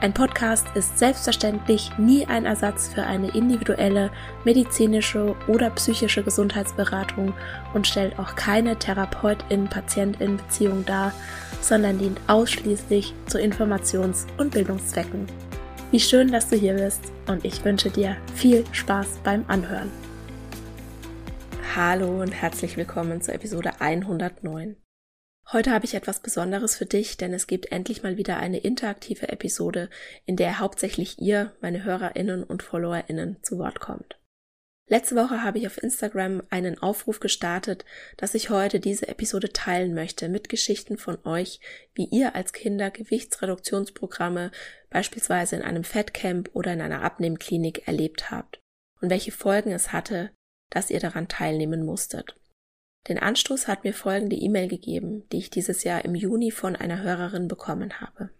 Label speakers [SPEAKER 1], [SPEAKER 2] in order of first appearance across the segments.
[SPEAKER 1] ein Podcast ist selbstverständlich nie ein Ersatz für eine individuelle medizinische oder psychische Gesundheitsberatung und stellt auch keine Therapeutin-Patientin-Beziehung dar, sondern dient ausschließlich zu Informations- und Bildungszwecken. Wie schön, dass du hier bist und ich wünsche dir viel Spaß beim Anhören. Hallo und herzlich willkommen zur Episode 109. Heute habe ich etwas Besonderes für dich, denn es gibt endlich mal wieder eine interaktive Episode, in der hauptsächlich ihr, meine Hörerinnen und Followerinnen, zu Wort kommt. Letzte Woche habe ich auf Instagram einen Aufruf gestartet, dass ich heute diese Episode teilen möchte mit Geschichten von euch, wie ihr als Kinder Gewichtsreduktionsprogramme beispielsweise in einem Fettcamp oder in einer Abnehmklinik erlebt habt und welche Folgen es hatte, dass ihr daran teilnehmen musstet. Den Anstoß hat mir folgende E-Mail gegeben, die ich dieses Jahr im Juni von einer Hörerin bekommen habe.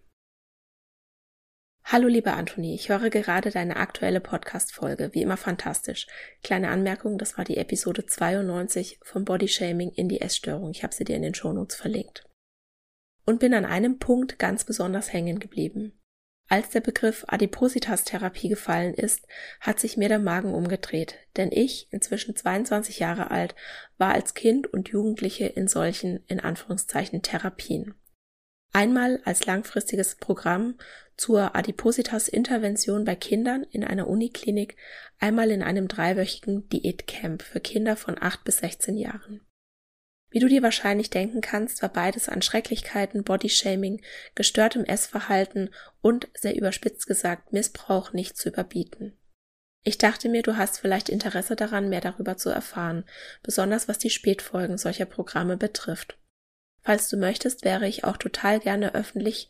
[SPEAKER 1] Hallo lieber Anthony, ich höre gerade deine aktuelle Podcast-Folge, wie immer fantastisch. Kleine Anmerkung, das war die Episode 92 vom Bodyshaming in die Essstörung. Ich habe sie dir in den Shownotes verlinkt. Und bin an einem Punkt ganz besonders hängen geblieben. Als der Begriff Adipositas-Therapie gefallen ist, hat sich mir der Magen umgedreht, denn ich, inzwischen 22 Jahre alt, war als Kind und Jugendliche in solchen, in Anführungszeichen, Therapien. Einmal als langfristiges Programm zur Adipositas-Intervention bei Kindern in einer Uniklinik, einmal in einem dreiwöchigen Diätcamp für Kinder von 8 bis 16 Jahren. Wie du dir wahrscheinlich denken kannst, war beides an Schrecklichkeiten, Bodyshaming, gestörtem Essverhalten und, sehr überspitzt gesagt, Missbrauch nicht zu überbieten. Ich dachte mir, du hast vielleicht Interesse daran, mehr darüber zu erfahren, besonders was die Spätfolgen solcher Programme betrifft. Falls du möchtest, wäre ich auch total gerne öffentlich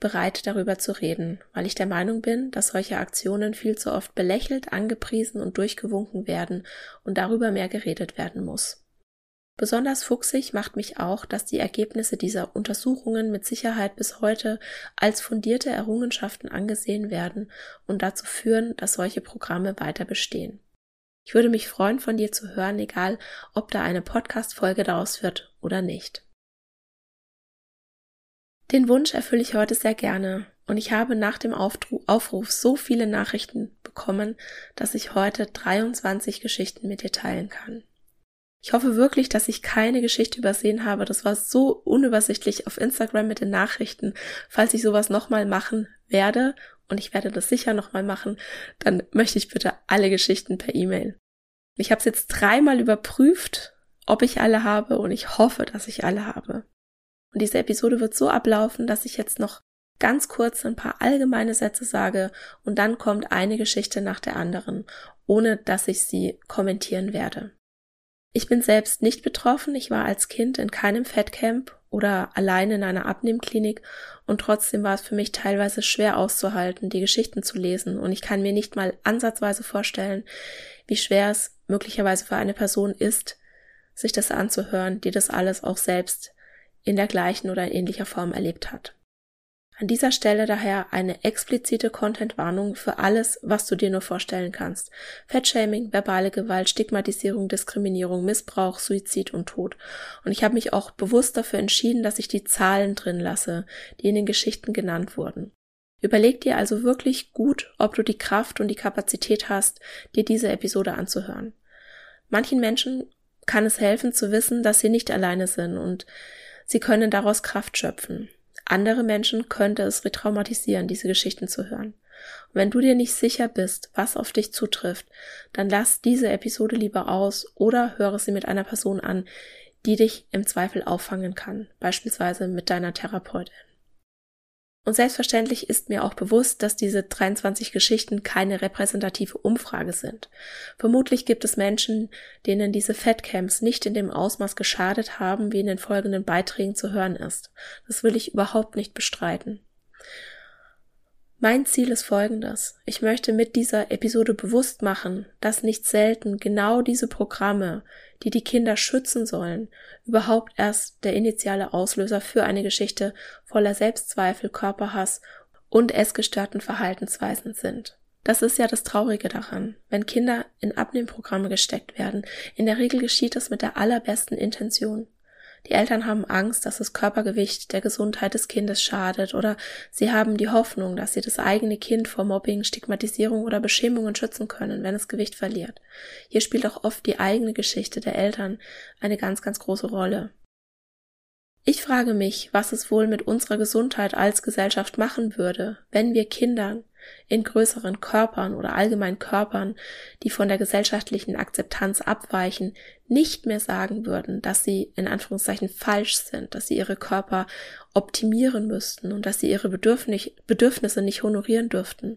[SPEAKER 1] bereit, darüber zu reden, weil ich der Meinung bin, dass solche Aktionen viel zu oft belächelt, angepriesen und durchgewunken werden und darüber mehr geredet werden muss. Besonders fuchsig macht mich auch, dass die Ergebnisse dieser Untersuchungen mit Sicherheit bis heute als fundierte Errungenschaften angesehen werden und dazu führen, dass solche Programme weiter bestehen. Ich würde mich freuen, von dir zu hören, egal ob da eine Podcast-Folge daraus wird oder nicht. Den Wunsch erfülle ich heute sehr gerne und ich habe nach dem Aufruf so viele Nachrichten bekommen, dass ich heute 23 Geschichten mit dir teilen kann. Ich hoffe wirklich, dass ich keine Geschichte übersehen habe. Das war so unübersichtlich auf Instagram mit den Nachrichten. Falls ich sowas nochmal machen werde, und ich werde das sicher nochmal machen, dann möchte ich bitte alle Geschichten per E-Mail. Ich habe es jetzt dreimal überprüft, ob ich alle habe, und ich hoffe, dass ich alle habe. Und diese Episode wird so ablaufen, dass ich jetzt noch ganz kurz ein paar allgemeine Sätze sage und dann kommt eine Geschichte nach der anderen, ohne dass ich sie kommentieren werde. Ich bin selbst nicht betroffen. Ich war als Kind in keinem Fettcamp oder allein in einer Abnehmklinik und trotzdem war es für mich teilweise schwer auszuhalten, die Geschichten zu lesen und ich kann mir nicht mal ansatzweise vorstellen, wie schwer es möglicherweise für eine Person ist, sich das anzuhören, die das alles auch selbst in der gleichen oder in ähnlicher Form erlebt hat. An dieser Stelle daher eine explizite Content-Warnung für alles, was du dir nur vorstellen kannst. Fettshaming, verbale Gewalt, Stigmatisierung, Diskriminierung, Missbrauch, Suizid und Tod. Und ich habe mich auch bewusst dafür entschieden, dass ich die Zahlen drin lasse, die in den Geschichten genannt wurden. Überleg dir also wirklich gut, ob du die Kraft und die Kapazität hast, dir diese Episode anzuhören. Manchen Menschen kann es helfen zu wissen, dass sie nicht alleine sind und sie können daraus Kraft schöpfen. Andere Menschen könnte es retraumatisieren, diese Geschichten zu hören. Und wenn du dir nicht sicher bist, was auf dich zutrifft, dann lass diese Episode lieber aus oder höre sie mit einer Person an, die dich im Zweifel auffangen kann, beispielsweise mit deiner Therapeutin. Und selbstverständlich ist mir auch bewusst, dass diese 23 Geschichten keine repräsentative Umfrage sind. Vermutlich gibt es Menschen, denen diese Fatcamps nicht in dem Ausmaß geschadet haben, wie in den folgenden Beiträgen zu hören ist. Das will ich überhaupt nicht bestreiten. Mein Ziel ist folgendes. Ich möchte mit dieser Episode bewusst machen, dass nicht selten genau diese Programme, die die Kinder schützen sollen, überhaupt erst der initiale Auslöser für eine Geschichte voller Selbstzweifel, Körperhass und essgestörten Verhaltensweisen sind. Das ist ja das Traurige daran. Wenn Kinder in Abnehmprogramme gesteckt werden, in der Regel geschieht es mit der allerbesten Intention. Die Eltern haben Angst, dass das Körpergewicht der Gesundheit des Kindes schadet oder sie haben die Hoffnung, dass sie das eigene Kind vor Mobbing, Stigmatisierung oder Beschämungen schützen können, wenn es Gewicht verliert. Hier spielt auch oft die eigene Geschichte der Eltern eine ganz, ganz große Rolle. Ich frage mich, was es wohl mit unserer Gesundheit als Gesellschaft machen würde, wenn wir Kindern in größeren Körpern oder allgemein Körpern, die von der gesellschaftlichen Akzeptanz abweichen, nicht mehr sagen würden, dass sie in Anführungszeichen falsch sind, dass sie ihre Körper optimieren müssten und dass sie ihre Bedürfnisse nicht honorieren dürften,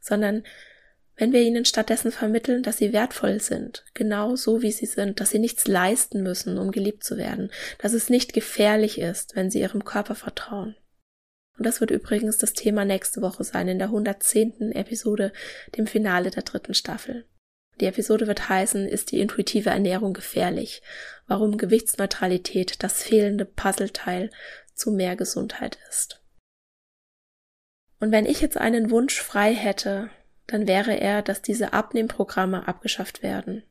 [SPEAKER 1] sondern wenn wir ihnen stattdessen vermitteln, dass sie wertvoll sind, genau so wie sie sind, dass sie nichts leisten müssen, um geliebt zu werden, dass es nicht gefährlich ist, wenn sie ihrem Körper vertrauen. Und das wird übrigens das Thema nächste Woche sein, in der 110. Episode, dem Finale der dritten Staffel. Die Episode wird heißen, ist die intuitive Ernährung gefährlich? Warum Gewichtsneutralität das fehlende Puzzleteil zu mehr Gesundheit ist. Und wenn ich jetzt einen Wunsch frei hätte, dann wäre er, dass diese Abnehmprogramme abgeschafft werden.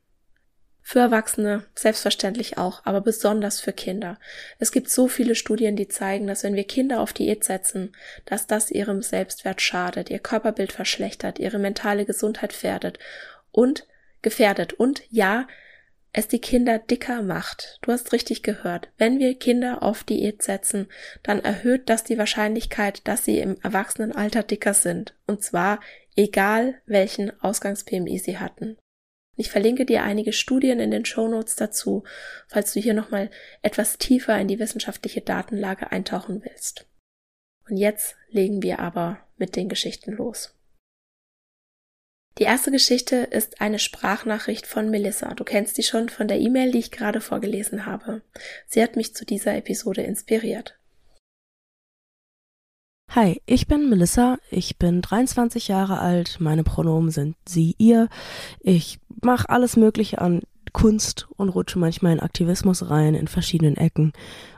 [SPEAKER 1] Für Erwachsene selbstverständlich auch, aber besonders für Kinder. Es gibt so viele Studien, die zeigen, dass wenn wir Kinder auf Diät setzen, dass das ihrem Selbstwert schadet, ihr Körperbild verschlechtert, ihre mentale Gesundheit gefährdet und gefährdet und ja, es die Kinder dicker macht. Du hast richtig gehört. Wenn wir Kinder auf Diät setzen, dann erhöht das die Wahrscheinlichkeit, dass sie im Erwachsenenalter dicker sind. Und zwar egal welchen Ausgangs-PMI sie hatten. Ich verlinke dir einige Studien in den Show Notes dazu, falls du hier nochmal etwas tiefer in die wissenschaftliche Datenlage eintauchen willst. Und jetzt legen wir aber mit den Geschichten los. Die erste Geschichte ist eine Sprachnachricht von Melissa. Du kennst die schon von der E-Mail, die ich gerade vorgelesen habe. Sie hat mich zu dieser Episode inspiriert.
[SPEAKER 2] Hi, ich bin Melissa, ich bin 23 Jahre alt, meine Pronomen sind sie, ihr. Ich mache alles Mögliche an Kunst und rutsche manchmal in Aktivismus rein in verschiedenen Ecken.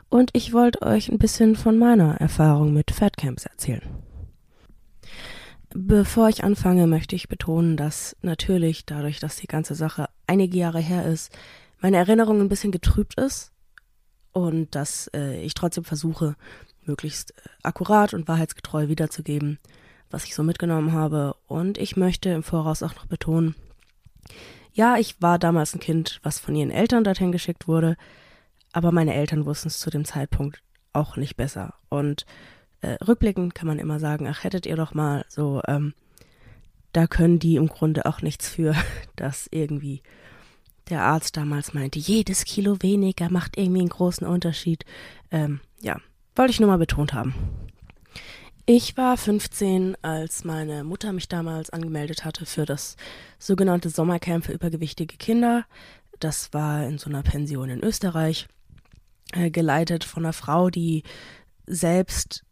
[SPEAKER 2] Und ich wollte euch ein bisschen von meiner Erfahrung mit Fatcamps erzählen. Bevor ich anfange, möchte ich betonen, dass natürlich dadurch, dass die ganze Sache einige Jahre her ist, meine Erinnerung ein bisschen getrübt ist und dass äh, ich trotzdem versuche, möglichst äh, akkurat und wahrheitsgetreu wiederzugeben, was ich so mitgenommen habe. Und ich möchte im Voraus auch noch betonen, ja, ich war damals ein Kind, was von ihren Eltern dorthin geschickt wurde, aber meine Eltern wussten es zu dem Zeitpunkt auch nicht besser. Und äh, rückblickend kann man immer sagen, ach, hättet ihr doch mal so, ähm, da können die im Grunde auch nichts für, dass irgendwie der Arzt damals meinte, jedes Kilo weniger macht irgendwie einen großen Unterschied. Ähm, ja, wollte ich nur mal betont haben. Ich war 15, als meine Mutter mich damals angemeldet hatte für das sogenannte Sommercamp für übergewichtige Kinder. Das war in so einer Pension in Österreich, äh, geleitet von einer Frau, die selbst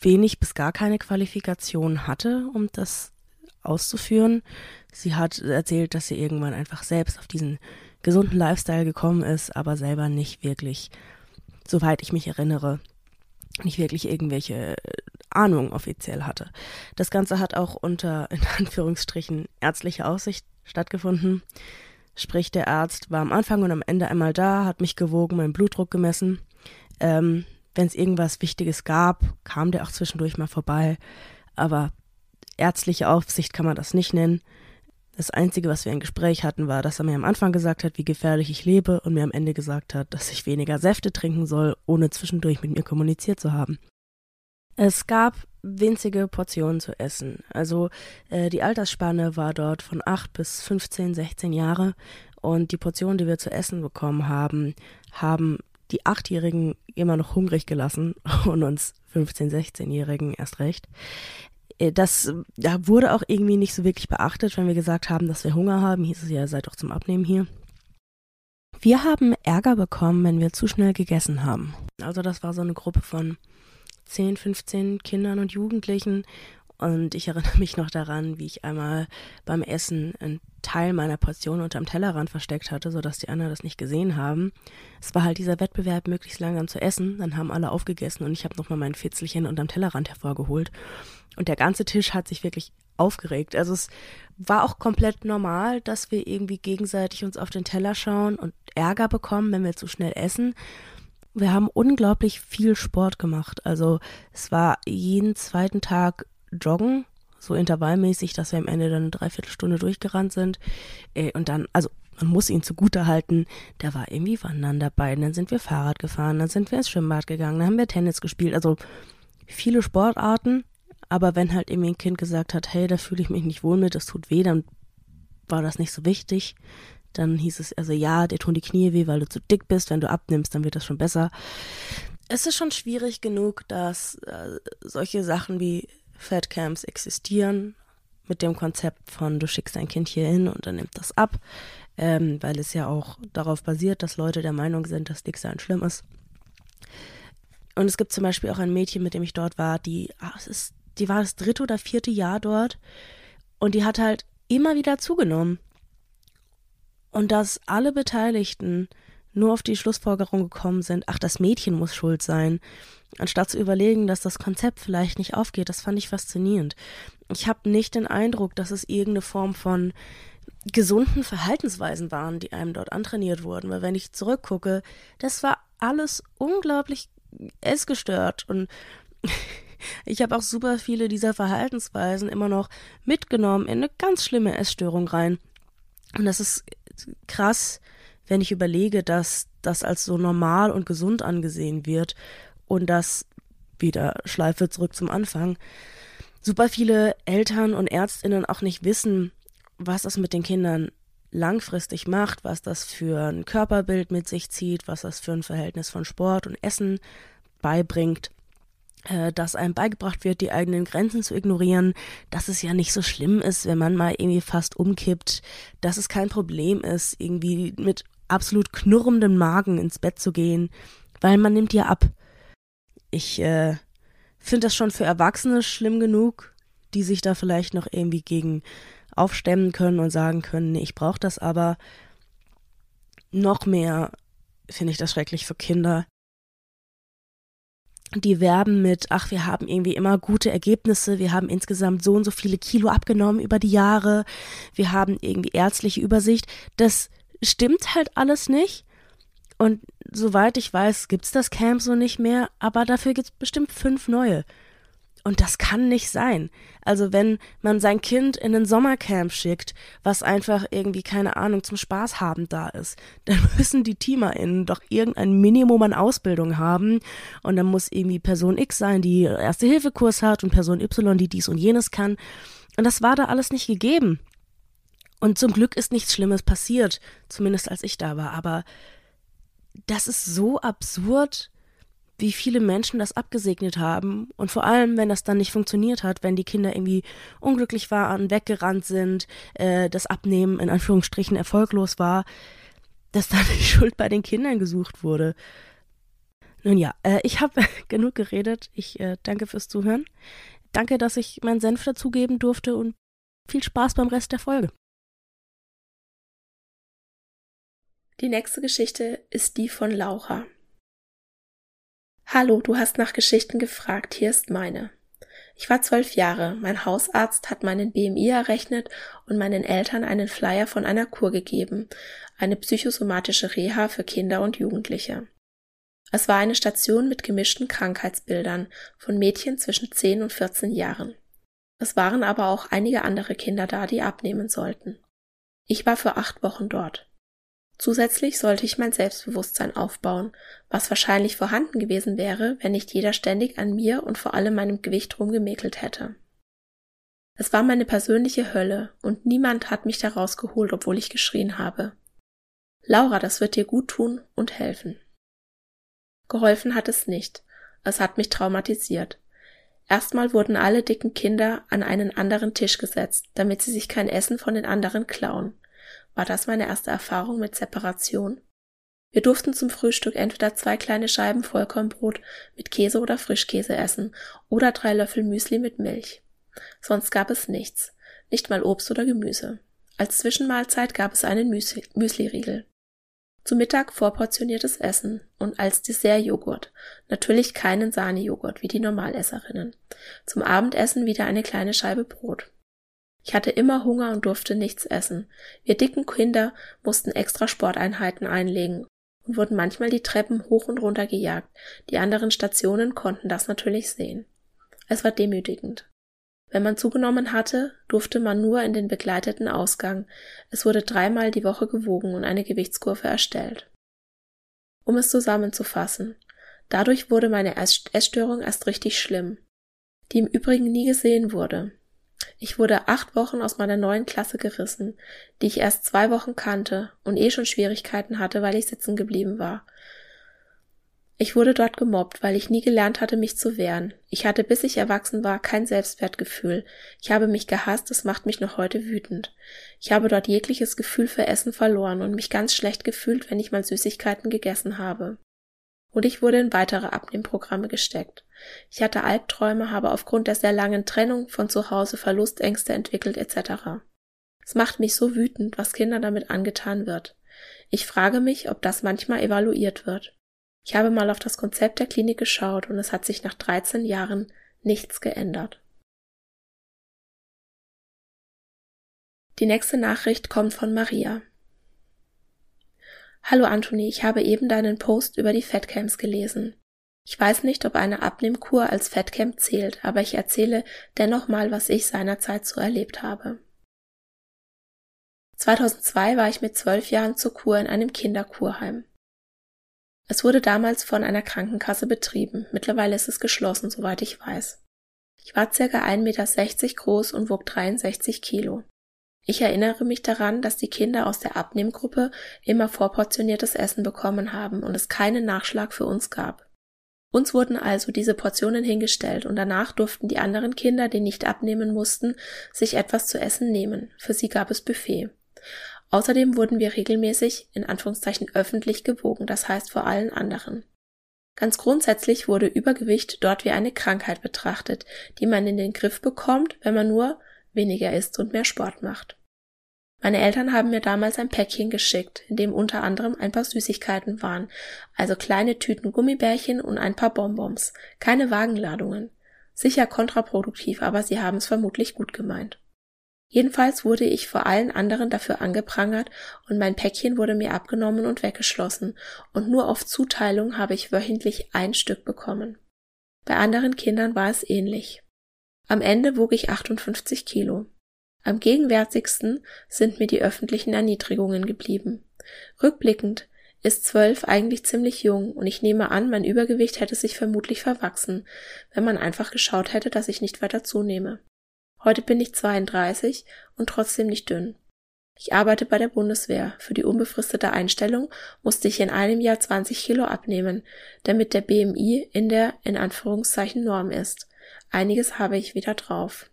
[SPEAKER 2] wenig bis gar keine Qualifikation hatte, um das auszuführen. Sie hat erzählt, dass sie irgendwann einfach selbst auf diesen gesunden Lifestyle gekommen ist, aber selber nicht wirklich soweit ich mich erinnere, nicht wirklich irgendwelche Ahnung offiziell hatte. Das Ganze hat auch unter, in Anführungsstrichen, ärztlicher Aussicht stattgefunden. Sprich, der Arzt war am Anfang und am Ende einmal da, hat mich gewogen, meinen Blutdruck gemessen. Ähm, Wenn es irgendwas Wichtiges gab, kam der auch zwischendurch mal vorbei. Aber ärztliche Aufsicht kann man das nicht nennen. Das Einzige, was wir im Gespräch hatten, war, dass er mir am Anfang gesagt hat, wie gefährlich ich lebe und mir am Ende gesagt hat, dass ich weniger Säfte trinken soll, ohne zwischendurch mit mir kommuniziert zu haben. Es gab winzige Portionen zu essen. Also äh, die Altersspanne war dort von 8 bis 15, 16 Jahre Und die Portionen, die wir zu essen bekommen haben, haben die Achtjährigen immer noch hungrig gelassen und uns 15-, 16-Jährigen erst recht. Äh, das da wurde auch irgendwie nicht so wirklich beachtet, wenn wir gesagt haben, dass wir Hunger haben, hieß es ja, seid doch zum Abnehmen hier. Wir haben Ärger bekommen, wenn wir zu schnell gegessen haben. Also das war so eine Gruppe von 10, 15 Kindern und Jugendlichen und ich erinnere mich noch daran, wie ich einmal beim Essen einen Teil meiner Portion unterm Tellerrand versteckt hatte, sodass die anderen das nicht gesehen haben. Es war halt dieser Wettbewerb, möglichst langsam zu essen. Dann haben alle aufgegessen und ich habe nochmal mein Fitzelchen unterm Tellerrand hervorgeholt. Und der ganze Tisch hat sich wirklich aufgeregt. Also es war auch komplett normal, dass wir irgendwie gegenseitig uns auf den Teller schauen und Ärger bekommen, wenn wir zu schnell essen. Wir haben unglaublich viel Sport gemacht. Also es war jeden zweiten Tag joggen, so intervallmäßig, dass wir am Ende dann eine Dreiviertelstunde durchgerannt sind. Äh, und dann, also man muss ihn zugute halten, der war irgendwie wandern dabei. dann sind wir Fahrrad gefahren, dann sind wir ins Schwimmbad gegangen, dann haben wir Tennis gespielt. Also viele Sportarten, aber wenn halt irgendwie ein Kind gesagt hat, hey, da fühle ich mich nicht wohl mit, das tut weh, dann war das nicht so wichtig. Dann hieß es also, ja, dir tun die Knie weh, weil du zu dick bist. Wenn du abnimmst, dann wird das schon besser. Es ist schon schwierig genug, dass äh, solche Sachen wie Fatcamps existieren mit dem Konzept von du schickst dein Kind hier hin und dann nimmt das ab, ähm, weil es ja auch darauf basiert, dass Leute der Meinung sind, dass Dicksein schlimm ist. Und es gibt zum Beispiel auch ein Mädchen, mit dem ich dort war, die, ach, es ist, die war das dritte oder vierte Jahr dort und die hat halt immer wieder zugenommen. Und dass alle Beteiligten nur auf die Schlussfolgerung gekommen sind, ach, das Mädchen muss schuld sein, anstatt zu überlegen, dass das Konzept vielleicht nicht aufgeht. Das fand ich faszinierend. Ich habe nicht den Eindruck, dass es irgendeine Form von gesunden Verhaltensweisen waren, die einem dort antrainiert wurden, weil wenn ich zurückgucke, das war alles unglaublich essgestört und ich habe auch super viele dieser Verhaltensweisen immer noch mitgenommen in eine ganz schlimme Essstörung rein. Und das ist krass, wenn ich überlege, dass das als so normal und gesund angesehen wird und dass, wieder Schleife zurück zum Anfang, super viele Eltern und Ärztinnen auch nicht wissen, was das mit den Kindern langfristig macht, was das für ein Körperbild mit sich zieht, was das für ein Verhältnis von Sport und Essen beibringt, dass einem beigebracht wird, die eigenen Grenzen zu ignorieren, dass es ja nicht so schlimm ist, wenn man mal irgendwie fast umkippt, dass es kein Problem ist, irgendwie mit absolut knurrendem Magen ins Bett zu gehen, weil man nimmt ja ab. Ich äh, finde das schon für Erwachsene schlimm genug, die sich da vielleicht noch irgendwie gegen aufstemmen können und sagen können, nee, ich brauche das aber. Noch mehr finde ich das schrecklich für Kinder. Die werben mit, ach, wir haben irgendwie immer gute Ergebnisse, wir haben insgesamt so und so viele Kilo abgenommen über die Jahre, wir haben irgendwie ärztliche Übersicht. Das stimmt halt alles nicht. Und soweit ich weiß, gibt's das Camp so nicht mehr, aber dafür gibt's bestimmt fünf neue. Und das kann nicht sein. Also wenn man sein Kind in ein Sommercamp schickt, was einfach irgendwie, keine Ahnung, zum Spaß haben da ist, dann müssen die TeamerInnen doch irgendein Minimum an Ausbildung haben. Und dann muss irgendwie Person X sein, die Erste-Hilfe-Kurs hat und Person Y, die dies und jenes kann. Und das war da alles nicht gegeben. Und zum Glück ist nichts Schlimmes passiert, zumindest als ich da war. Aber das ist so absurd, wie viele Menschen das abgesegnet haben. Und vor allem, wenn das dann nicht funktioniert hat, wenn die Kinder irgendwie unglücklich waren, weggerannt sind, äh, das Abnehmen in Anführungsstrichen erfolglos war, dass dann die Schuld bei den Kindern gesucht wurde. Nun ja, äh, ich habe genug geredet. Ich äh, danke fürs Zuhören. Danke, dass ich meinen Senf dazugeben durfte und viel Spaß beim Rest der Folge.
[SPEAKER 1] Die nächste Geschichte ist die von Laura. Hallo, du hast nach Geschichten gefragt, hier ist meine. Ich war zwölf Jahre, mein Hausarzt hat meinen BMI errechnet und meinen Eltern einen Flyer von einer Kur gegeben, eine psychosomatische Reha für Kinder und Jugendliche. Es war eine Station mit gemischten Krankheitsbildern von Mädchen zwischen 10 und 14 Jahren. Es waren aber auch einige andere Kinder da, die abnehmen sollten. Ich war für acht Wochen dort. Zusätzlich sollte ich mein Selbstbewusstsein aufbauen, was wahrscheinlich vorhanden gewesen wäre, wenn nicht jeder ständig an mir und vor allem meinem Gewicht rumgemäkelt hätte. Es war meine persönliche Hölle und niemand hat mich da rausgeholt, obwohl ich geschrien habe. Laura, das wird dir gut tun und helfen. Geholfen hat es nicht. Es hat mich traumatisiert. Erstmal wurden alle dicken Kinder an einen anderen Tisch gesetzt, damit sie sich kein Essen von den anderen klauen. War das meine erste Erfahrung mit Separation? Wir durften zum Frühstück entweder zwei kleine Scheiben Vollkornbrot mit Käse oder Frischkäse essen oder drei Löffel Müsli mit Milch. Sonst gab es nichts, nicht mal Obst oder Gemüse. Als Zwischenmahlzeit gab es einen Müsli Müsliriegel. Zu Mittag vorportioniertes Essen und als Dessert Joghurt. Natürlich keinen Sahnejoghurt wie die Normalesserinnen. Zum Abendessen wieder eine kleine Scheibe Brot. Ich hatte immer Hunger und durfte nichts essen. Wir dicken Kinder mussten extra Sporteinheiten einlegen und wurden manchmal die Treppen hoch und runter gejagt. Die anderen Stationen konnten das natürlich sehen. Es war demütigend. Wenn man zugenommen hatte, durfte man nur in den begleiteten Ausgang. Es wurde dreimal die Woche gewogen und eine Gewichtskurve erstellt. Um es zusammenzufassen, dadurch wurde meine Essstörung erst richtig schlimm, die im Übrigen nie gesehen wurde. Ich wurde acht Wochen aus meiner neuen Klasse gerissen, die ich erst zwei Wochen kannte und eh schon Schwierigkeiten hatte, weil ich sitzen geblieben war. Ich wurde dort gemobbt, weil ich nie gelernt hatte, mich zu wehren. Ich hatte, bis ich erwachsen war, kein Selbstwertgefühl. Ich habe mich gehasst, es macht mich noch heute wütend. Ich habe dort jegliches Gefühl für Essen verloren und mich ganz schlecht gefühlt, wenn ich mal Süßigkeiten gegessen habe. Und ich wurde in weitere Abnehmprogramme gesteckt. Ich hatte Albträume, habe aufgrund der sehr langen Trennung von zu Hause Verlustängste entwickelt etc. Es macht mich so wütend, was Kindern damit angetan wird. Ich frage mich, ob das manchmal evaluiert wird. Ich habe mal auf das Konzept der Klinik geschaut und es hat sich nach 13 Jahren nichts geändert. Die nächste Nachricht kommt von Maria. Hallo Anthony, ich habe eben deinen Post über die Fatcamps gelesen. Ich weiß nicht, ob eine Abnehmkur als Fatcamp zählt, aber ich erzähle dennoch mal, was ich seinerzeit so erlebt habe. 2002 war ich mit zwölf Jahren zur Kur in einem Kinderkurheim. Es wurde damals von einer Krankenkasse betrieben. Mittlerweile ist es geschlossen, soweit ich weiß. Ich war circa 1,60 Meter groß und wog 63 Kilo. Ich erinnere mich daran, dass die Kinder aus der Abnehmgruppe immer vorportioniertes Essen bekommen haben und es keinen Nachschlag für uns gab. Uns wurden also diese Portionen hingestellt und danach durften die anderen Kinder, die nicht abnehmen mussten, sich etwas zu essen nehmen. Für sie gab es Buffet. Außerdem wurden wir regelmäßig in Anführungszeichen öffentlich gewogen, das heißt vor allen anderen. Ganz grundsätzlich wurde Übergewicht dort wie eine Krankheit betrachtet, die man in den Griff bekommt, wenn man nur weniger isst und mehr Sport macht. Meine Eltern haben mir damals ein Päckchen geschickt, in dem unter anderem ein paar Süßigkeiten waren, also kleine Tüten Gummibärchen und ein paar Bonbons, keine Wagenladungen. Sicher kontraproduktiv, aber sie haben es vermutlich gut gemeint. Jedenfalls wurde ich vor allen anderen dafür angeprangert und mein Päckchen wurde mir abgenommen und weggeschlossen und nur auf Zuteilung habe ich wöchentlich ein Stück bekommen. Bei anderen Kindern war es ähnlich. Am Ende wog ich 58 Kilo. Am gegenwärtigsten sind mir die öffentlichen Erniedrigungen geblieben. Rückblickend ist zwölf eigentlich ziemlich jung und ich nehme an, mein Übergewicht hätte sich vermutlich verwachsen, wenn man einfach geschaut hätte, dass ich nicht weiter zunehme. Heute bin ich 32 und trotzdem nicht dünn. Ich arbeite bei der Bundeswehr. Für die unbefristete Einstellung musste ich in einem Jahr 20 Kilo abnehmen, damit der BMI in der in Anführungszeichen Norm ist. Einiges habe ich wieder drauf.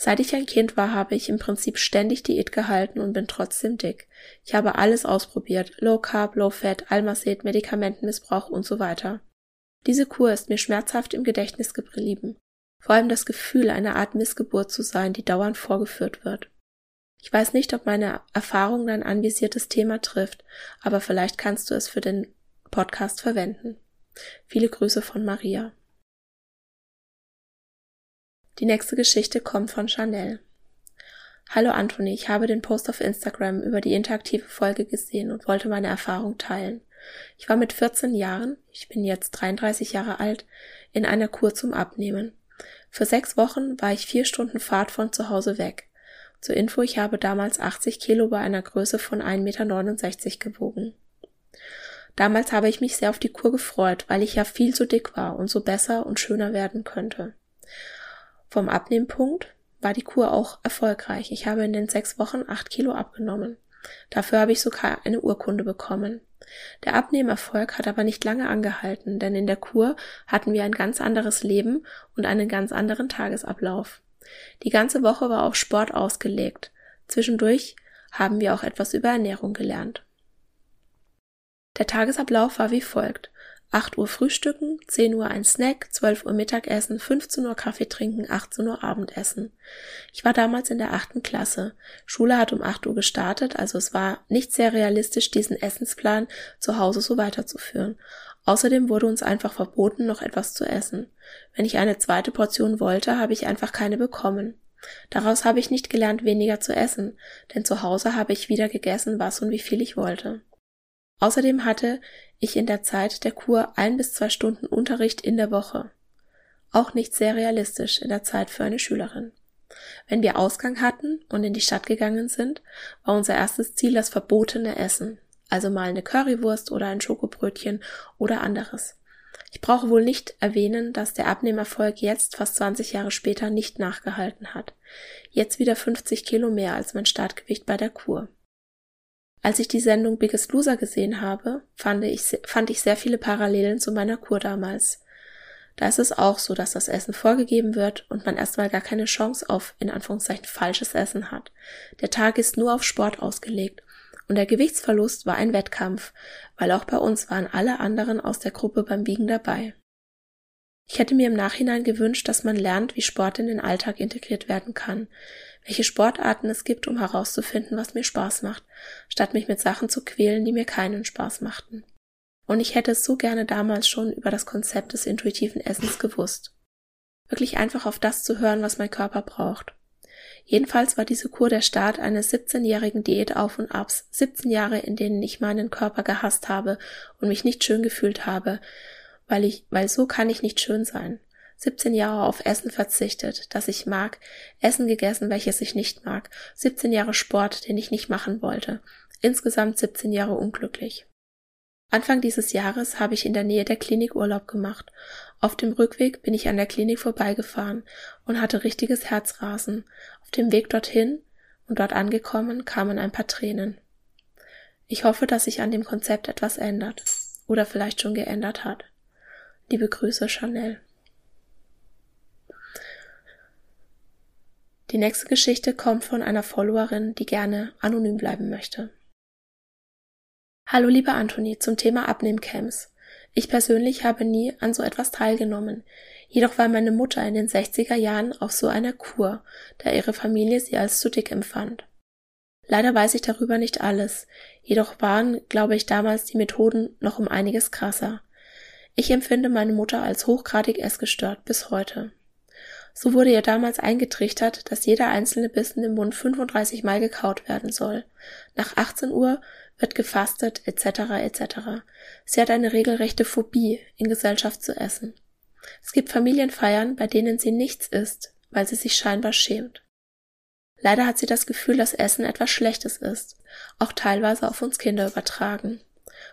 [SPEAKER 1] Seit ich ein Kind war, habe ich im Prinzip ständig Diät gehalten und bin trotzdem dick. Ich habe alles ausprobiert. Low Carb, Low Fat, Almacet, Medikamentenmissbrauch und so weiter. Diese Kur ist mir schmerzhaft im Gedächtnis geblieben. Vor allem das Gefühl, eine Art Missgeburt zu sein, die dauernd vorgeführt wird. Ich weiß nicht, ob meine Erfahrung dein anvisiertes Thema trifft, aber vielleicht kannst du es für den Podcast verwenden. Viele Grüße von Maria. Die nächste Geschichte kommt von Chanel. Hallo Anthony, ich habe den Post auf Instagram über die interaktive Folge gesehen und wollte meine Erfahrung teilen. Ich war mit 14 Jahren, ich bin jetzt 33 Jahre alt, in einer Kur zum Abnehmen. Für sechs Wochen war ich vier Stunden Fahrt von zu Hause weg. Zur Info, ich habe damals 80 Kilo bei einer Größe von 1,69 Meter gewogen. Damals habe ich mich sehr auf die Kur gefreut, weil ich ja viel zu dick war und so besser und schöner werden könnte. Vom Abnehmpunkt war die Kur auch erfolgreich. Ich habe in den sechs Wochen acht Kilo abgenommen. Dafür habe ich sogar eine Urkunde bekommen. Der Abnehmerfolg hat aber nicht lange angehalten, denn in der Kur hatten wir ein ganz anderes Leben und einen ganz anderen Tagesablauf. Die ganze Woche war auf Sport ausgelegt. Zwischendurch haben wir auch etwas über Ernährung gelernt. Der Tagesablauf war wie folgt. 8 Uhr Frühstücken, 10 Uhr ein Snack, 12 Uhr Mittagessen, 15 Uhr Kaffee trinken, 18 Uhr Abendessen. Ich war damals in der achten Klasse. Schule hat um 8 Uhr gestartet, also es war nicht sehr realistisch, diesen Essensplan zu Hause so weiterzuführen. Außerdem wurde uns einfach verboten, noch etwas zu essen. Wenn ich eine zweite Portion wollte, habe ich einfach keine bekommen. Daraus habe ich nicht gelernt, weniger zu essen, denn zu Hause habe ich wieder gegessen, was und wie viel ich wollte. Außerdem hatte ich in der Zeit der Kur ein bis zwei Stunden Unterricht in der Woche. Auch nicht sehr realistisch in der Zeit für eine Schülerin. Wenn wir Ausgang hatten und in die Stadt gegangen sind, war unser erstes Ziel das verbotene Essen, also mal eine Currywurst oder ein Schokobrötchen oder anderes. Ich brauche wohl nicht erwähnen, dass der Abnehmerfolg jetzt, fast 20 Jahre später, nicht nachgehalten hat. Jetzt wieder 50 Kilo mehr als mein Startgewicht bei der Kur. Als ich die Sendung Biggest Loser gesehen habe, fand ich, fand ich sehr viele Parallelen zu meiner Kur damals. Da ist es auch so, dass das Essen vorgegeben wird und man erstmal gar keine Chance auf, in Anführungszeichen, falsches Essen hat. Der Tag ist nur auf Sport ausgelegt und der Gewichtsverlust war ein Wettkampf, weil auch bei uns waren alle anderen aus der Gruppe beim Wiegen dabei. Ich hätte mir im Nachhinein gewünscht, dass man lernt, wie Sport in den Alltag integriert werden kann, welche Sportarten es gibt, um herauszufinden, was mir Spaß macht, statt mich mit Sachen zu quälen, die mir keinen Spaß machten. Und ich hätte es so gerne damals schon über das Konzept des intuitiven Essens gewusst. Wirklich einfach auf das zu hören, was mein Körper braucht. Jedenfalls war diese Kur der Start eines 17-jährigen Diät auf und abs, 17 Jahre, in denen ich meinen Körper gehasst habe und mich nicht schön gefühlt habe, weil ich, weil so kann ich nicht schön sein. 17 Jahre auf Essen verzichtet, das ich mag, Essen gegessen, welches ich nicht mag, 17 Jahre Sport, den ich nicht machen wollte, insgesamt 17 Jahre unglücklich. Anfang dieses Jahres habe ich in der Nähe der Klinik Urlaub gemacht. Auf dem Rückweg bin ich an der Klinik vorbeigefahren und hatte richtiges Herzrasen. Auf dem Weg dorthin und dort angekommen kamen ein paar Tränen. Ich hoffe, dass sich an dem Konzept etwas ändert oder vielleicht schon geändert hat. Liebe Grüße, Chanel. Die nächste Geschichte kommt von einer Followerin, die gerne anonym bleiben möchte. Hallo lieber Anthony zum Thema Abnehmcamps. Ich persönlich habe nie an so etwas teilgenommen. Jedoch war meine Mutter in den 60er Jahren auf so einer Kur, da ihre Familie sie als zu dick empfand. Leider weiß ich darüber nicht alles, jedoch waren, glaube ich, damals die Methoden noch um einiges krasser. Ich empfinde meine Mutter als hochgradig essgestört bis heute. So wurde ihr damals eingetrichtert, dass jeder einzelne Bissen im Mund 35 Mal gekaut werden soll. Nach 18 Uhr wird gefastet, etc. etc. Sie hat eine regelrechte Phobie, in Gesellschaft zu essen. Es gibt Familienfeiern, bei denen sie nichts isst, weil sie sich scheinbar schämt. Leider hat sie das Gefühl, dass Essen etwas Schlechtes ist, auch teilweise auf uns Kinder übertragen.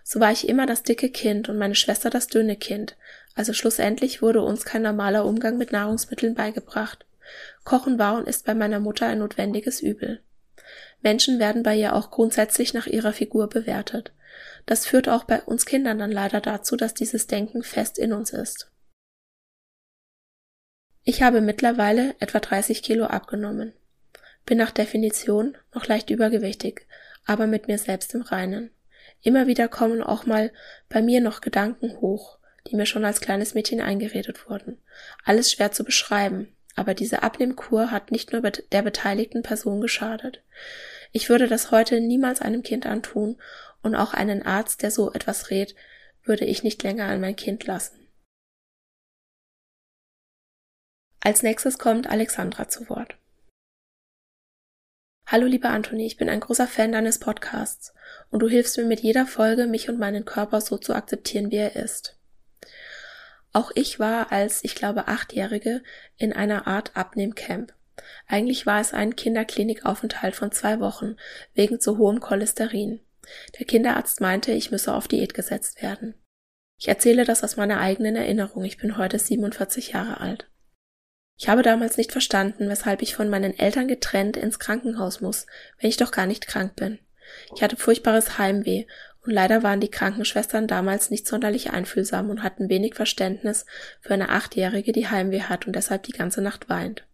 [SPEAKER 1] So war ich immer das dicke Kind und meine Schwester das dünne Kind, also schlussendlich wurde uns kein normaler Umgang mit Nahrungsmitteln beigebracht. Kochen war und ist bei meiner Mutter ein notwendiges Übel. Menschen werden bei ihr auch grundsätzlich nach ihrer Figur bewertet. Das führt auch bei uns Kindern dann leider dazu, dass dieses Denken fest in uns ist. Ich habe mittlerweile etwa 30 Kilo abgenommen. Bin nach Definition noch leicht übergewichtig, aber mit mir selbst im Reinen. Immer wieder kommen auch mal bei mir noch Gedanken hoch, die mir schon als kleines Mädchen eingeredet wurden. Alles schwer zu beschreiben, aber diese Abnehmkur hat nicht nur der beteiligten Person geschadet. Ich würde das heute niemals einem Kind antun und auch einen Arzt, der so etwas rät, würde ich nicht länger an mein Kind lassen. Als nächstes kommt Alexandra zu Wort. Hallo lieber Anthony, ich bin ein großer Fan deines Podcasts und du hilfst mir mit jeder Folge, mich und meinen Körper so zu akzeptieren, wie er ist. Auch ich war als, ich glaube, Achtjährige in einer Art Abnehmcamp. Eigentlich war es ein Kinderklinikaufenthalt von zwei Wochen wegen zu hohem Cholesterin. Der Kinderarzt meinte, ich müsse auf Diät gesetzt werden. Ich erzähle das aus meiner eigenen Erinnerung. Ich bin heute 47 Jahre alt. Ich habe damals nicht verstanden, weshalb ich von meinen Eltern getrennt ins Krankenhaus muss, wenn ich doch gar nicht krank bin. Ich hatte furchtbares Heimweh und leider waren die Krankenschwestern damals nicht sonderlich einfühlsam und hatten wenig Verständnis für eine Achtjährige, die Heimweh hat und deshalb die ganze Nacht weint.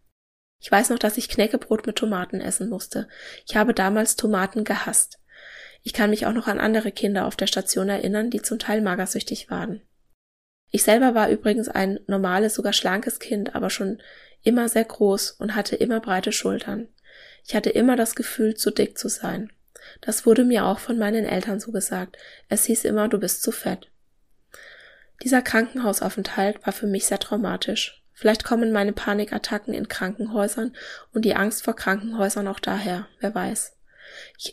[SPEAKER 1] Ich weiß noch, dass ich Knäckebrot mit Tomaten essen musste. Ich habe damals Tomaten gehasst. Ich kann mich auch noch an andere Kinder auf der Station erinnern, die zum Teil magersüchtig waren. Ich selber war übrigens ein normales, sogar schlankes Kind, aber schon immer sehr groß und hatte immer breite Schultern. Ich hatte immer das Gefühl, zu dick zu sein. Das wurde mir auch von meinen Eltern so gesagt. Es hieß immer, du bist zu fett. Dieser Krankenhausaufenthalt war für mich sehr traumatisch. Vielleicht kommen meine Panikattacken in Krankenhäusern und die Angst vor Krankenhäusern auch daher, wer weiß.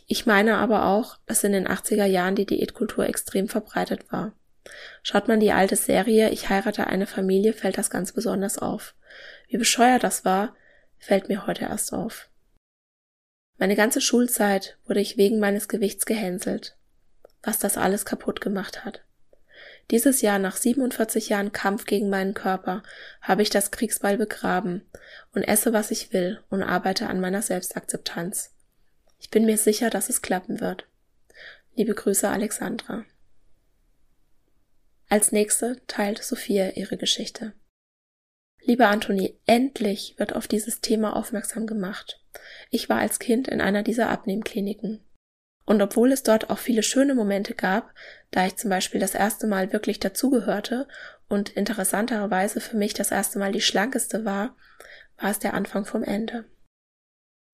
[SPEAKER 1] Ich, meine aber auch, dass in den 80er Jahren die Diätkultur extrem verbreitet war. Schaut man die alte Serie Ich heirate eine Familie, fällt das ganz besonders auf. Wie bescheuert das war, fällt mir heute erst auf. Meine ganze Schulzeit wurde ich wegen meines Gewichts gehänselt, was das alles kaputt gemacht hat. Dieses Jahr nach 47 Jahren Kampf gegen meinen Körper habe ich das Kriegsbeil begraben und esse, was ich will und arbeite an meiner Selbstakzeptanz. Ich bin mir sicher, dass es klappen wird. Liebe Grüße, Alexandra. Als nächste teilt Sophia ihre Geschichte. Lieber Anthony, endlich wird auf dieses Thema aufmerksam gemacht. Ich war als Kind in einer dieser Abnehmkliniken. Und obwohl es dort auch viele schöne Momente gab, da ich zum Beispiel das erste Mal wirklich dazugehörte und interessanterweise für mich das erste Mal die schlankeste war, war es der Anfang vom Ende.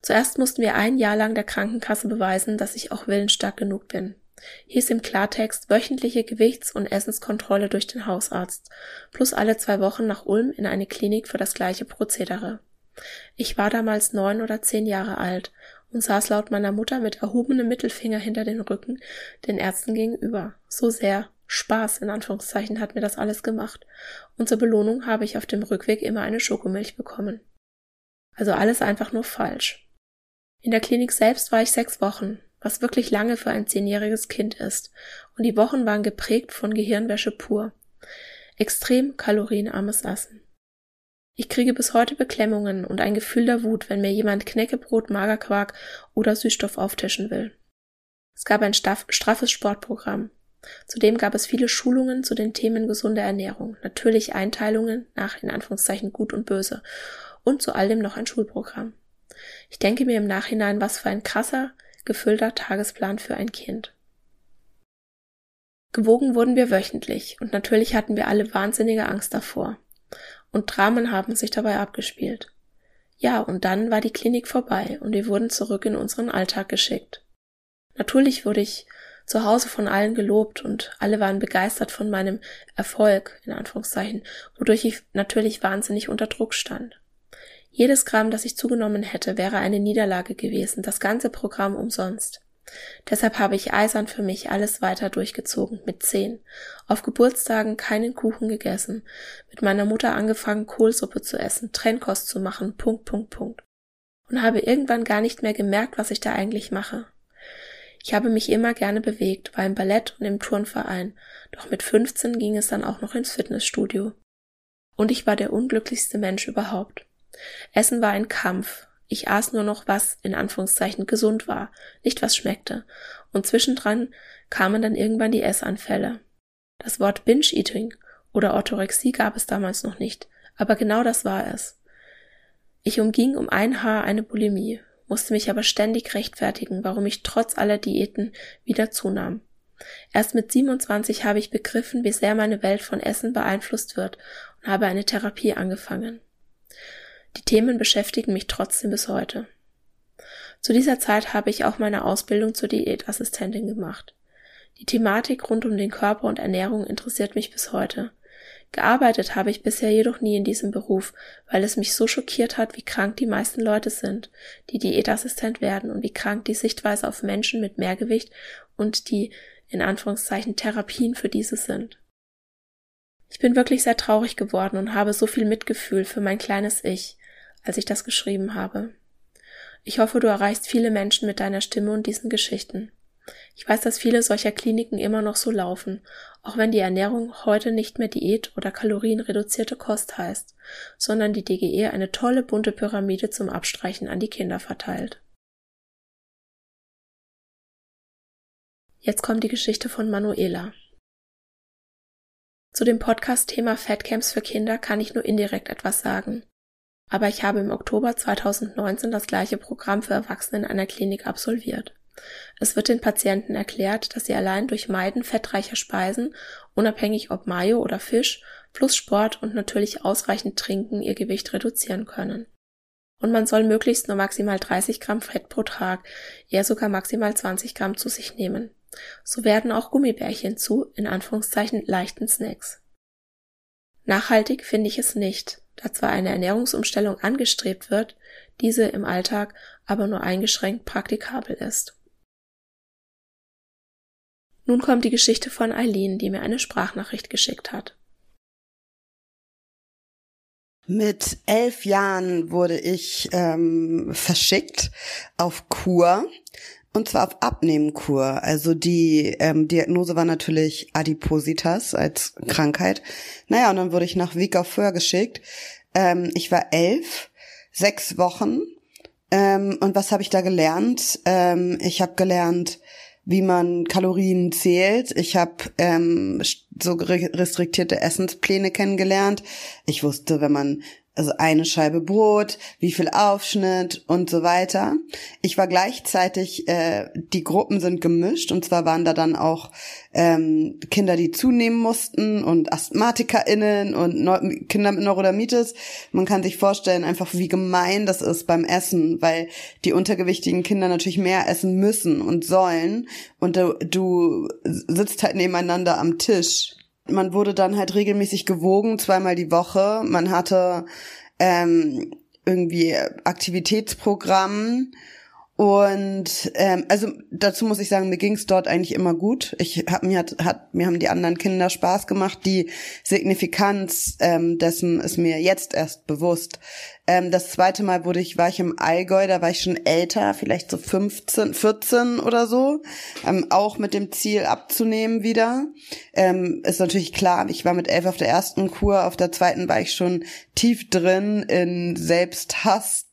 [SPEAKER 1] Zuerst mussten wir ein Jahr lang der Krankenkasse beweisen, dass ich auch willensstark genug bin. Hieß im Klartext wöchentliche Gewichts- und Essenskontrolle durch den Hausarzt, plus alle zwei Wochen nach Ulm in eine Klinik für das gleiche Prozedere. Ich war damals neun oder zehn Jahre alt und saß laut meiner Mutter mit erhobenem Mittelfinger hinter den Rücken den Ärzten gegenüber. So sehr Spaß in Anführungszeichen hat mir das alles gemacht. Und zur Belohnung habe ich auf dem Rückweg immer eine Schokomilch bekommen. Also alles einfach nur falsch. In der Klinik selbst war ich sechs Wochen, was wirklich lange für ein zehnjähriges Kind ist, und die Wochen waren geprägt von Gehirnwäsche pur. Extrem kalorienarmes Essen. Ich kriege bis heute Beklemmungen und ein Gefühl der Wut, wenn mir jemand Knäckebrot, Magerquark oder Süßstoff auftischen will. Es gab ein straffes Sportprogramm. Zudem gab es viele Schulungen zu den Themen gesunde Ernährung, natürlich Einteilungen nach in Anführungszeichen gut und böse und zu all dem noch ein Schulprogramm. Ich denke mir im Nachhinein, was für ein krasser, gefüllter Tagesplan für ein Kind. Gewogen wurden wir wöchentlich und natürlich hatten wir alle wahnsinnige Angst davor und Dramen haben sich dabei abgespielt. Ja, und dann war die Klinik vorbei und wir wurden zurück in unseren Alltag geschickt. Natürlich wurde ich zu Hause von allen gelobt und alle waren begeistert von meinem Erfolg, in Anführungszeichen, wodurch ich natürlich wahnsinnig unter Druck stand. Jedes Gramm, das ich zugenommen hätte, wäre eine Niederlage gewesen, das ganze Programm umsonst. Deshalb habe ich eisern für mich alles weiter durchgezogen, mit zehn. Auf Geburtstagen keinen Kuchen gegessen, mit meiner Mutter angefangen, Kohlsuppe zu essen, Trennkost zu machen, Punkt, Punkt, Punkt. Und habe irgendwann gar nicht mehr gemerkt, was ich da eigentlich mache. Ich habe mich immer gerne bewegt, war im Ballett und im Turnverein, doch mit 15 ging es dann auch noch ins Fitnessstudio. Und ich war der unglücklichste Mensch überhaupt. Essen war ein Kampf, ich aß nur noch was in Anführungszeichen gesund war, nicht was schmeckte. Und zwischendran kamen dann irgendwann die Essanfälle. Das Wort Binge-Eating oder Orthorexie gab es damals noch nicht, aber genau das war es. Ich umging um ein Haar eine Bulimie, musste mich aber ständig rechtfertigen, warum ich trotz aller Diäten wieder zunahm. Erst mit 27 habe ich begriffen, wie sehr meine Welt von Essen beeinflusst wird und habe eine Therapie angefangen. Die Themen beschäftigen mich trotzdem bis heute. Zu dieser Zeit habe ich auch meine Ausbildung zur Diätassistentin gemacht. Die Thematik rund um den Körper und Ernährung interessiert mich bis heute. Gearbeitet habe ich bisher jedoch nie in diesem Beruf, weil es mich so schockiert hat, wie krank die meisten Leute sind, die Diätassistent werden und wie krank die Sichtweise auf Menschen mit Mehrgewicht und die in Anführungszeichen Therapien für diese sind. Ich bin wirklich sehr traurig geworden und habe so viel Mitgefühl für mein kleines Ich, als ich das geschrieben habe. Ich hoffe, du erreichst viele Menschen mit deiner Stimme und diesen Geschichten. Ich weiß, dass viele solcher Kliniken immer noch so laufen, auch wenn die Ernährung heute nicht mehr Diät oder kalorienreduzierte Kost heißt, sondern die DGE eine tolle bunte Pyramide zum Abstreichen an die Kinder verteilt. Jetzt kommt die Geschichte von Manuela. Zu dem Podcast-Thema Fatcamps für Kinder kann ich nur indirekt etwas sagen. Aber ich habe im Oktober 2019 das gleiche Programm für Erwachsene in einer Klinik absolviert. Es wird den Patienten erklärt, dass sie allein durch Meiden fettreicher Speisen, unabhängig ob Mayo oder Fisch, plus Sport und natürlich ausreichend Trinken ihr Gewicht reduzieren können. Und man soll möglichst nur maximal 30 Gramm Fett pro Tag, eher sogar maximal 20 Gramm zu sich nehmen. So werden auch Gummibärchen zu, in Anführungszeichen, leichten Snacks. Nachhaltig finde ich es nicht, da zwar eine Ernährungsumstellung angestrebt wird, diese im Alltag aber nur eingeschränkt praktikabel ist. Nun kommt die Geschichte von Eileen, die mir eine Sprachnachricht geschickt hat.
[SPEAKER 3] Mit elf Jahren wurde ich ähm, verschickt auf Kur und zwar auf Abnehmenkur. Also die ähm, Diagnose war natürlich Adipositas als Krankheit. Naja, und dann wurde ich nach Föhr geschickt. Ähm, ich war elf, sechs Wochen. Ähm, und was habe ich da gelernt? Ähm, ich habe gelernt, wie man Kalorien zählt. Ich habe ähm, so restriktierte Essenspläne kennengelernt. Ich wusste, wenn man also eine Scheibe Brot, wie viel Aufschnitt und so weiter. Ich war gleichzeitig, äh, die Gruppen sind gemischt und zwar waren da dann auch ähm, Kinder, die zunehmen mussten und AsthmatikerInnen und Neu Kinder mit Neurodermitis. Man kann sich vorstellen einfach, wie gemein das ist beim Essen, weil die untergewichtigen Kinder natürlich mehr essen müssen und sollen und du, du sitzt halt nebeneinander am Tisch man wurde dann halt regelmäßig gewogen, zweimal die Woche. Man hatte ähm, irgendwie Aktivitätsprogramm und ähm, also dazu muss ich sagen, mir ging's dort eigentlich immer gut. Ich hab mir hat, hat mir haben die anderen Kinder Spaß gemacht. Die Signifikanz ähm, dessen ist mir jetzt erst bewusst. Ähm, das zweite Mal wurde ich war ich im Allgäu, da war ich schon älter, vielleicht so 15, 14 oder so, ähm, auch mit dem Ziel abzunehmen wieder. Ähm, ist natürlich klar, ich war mit elf auf der ersten Kur, auf der zweiten war ich schon tief drin in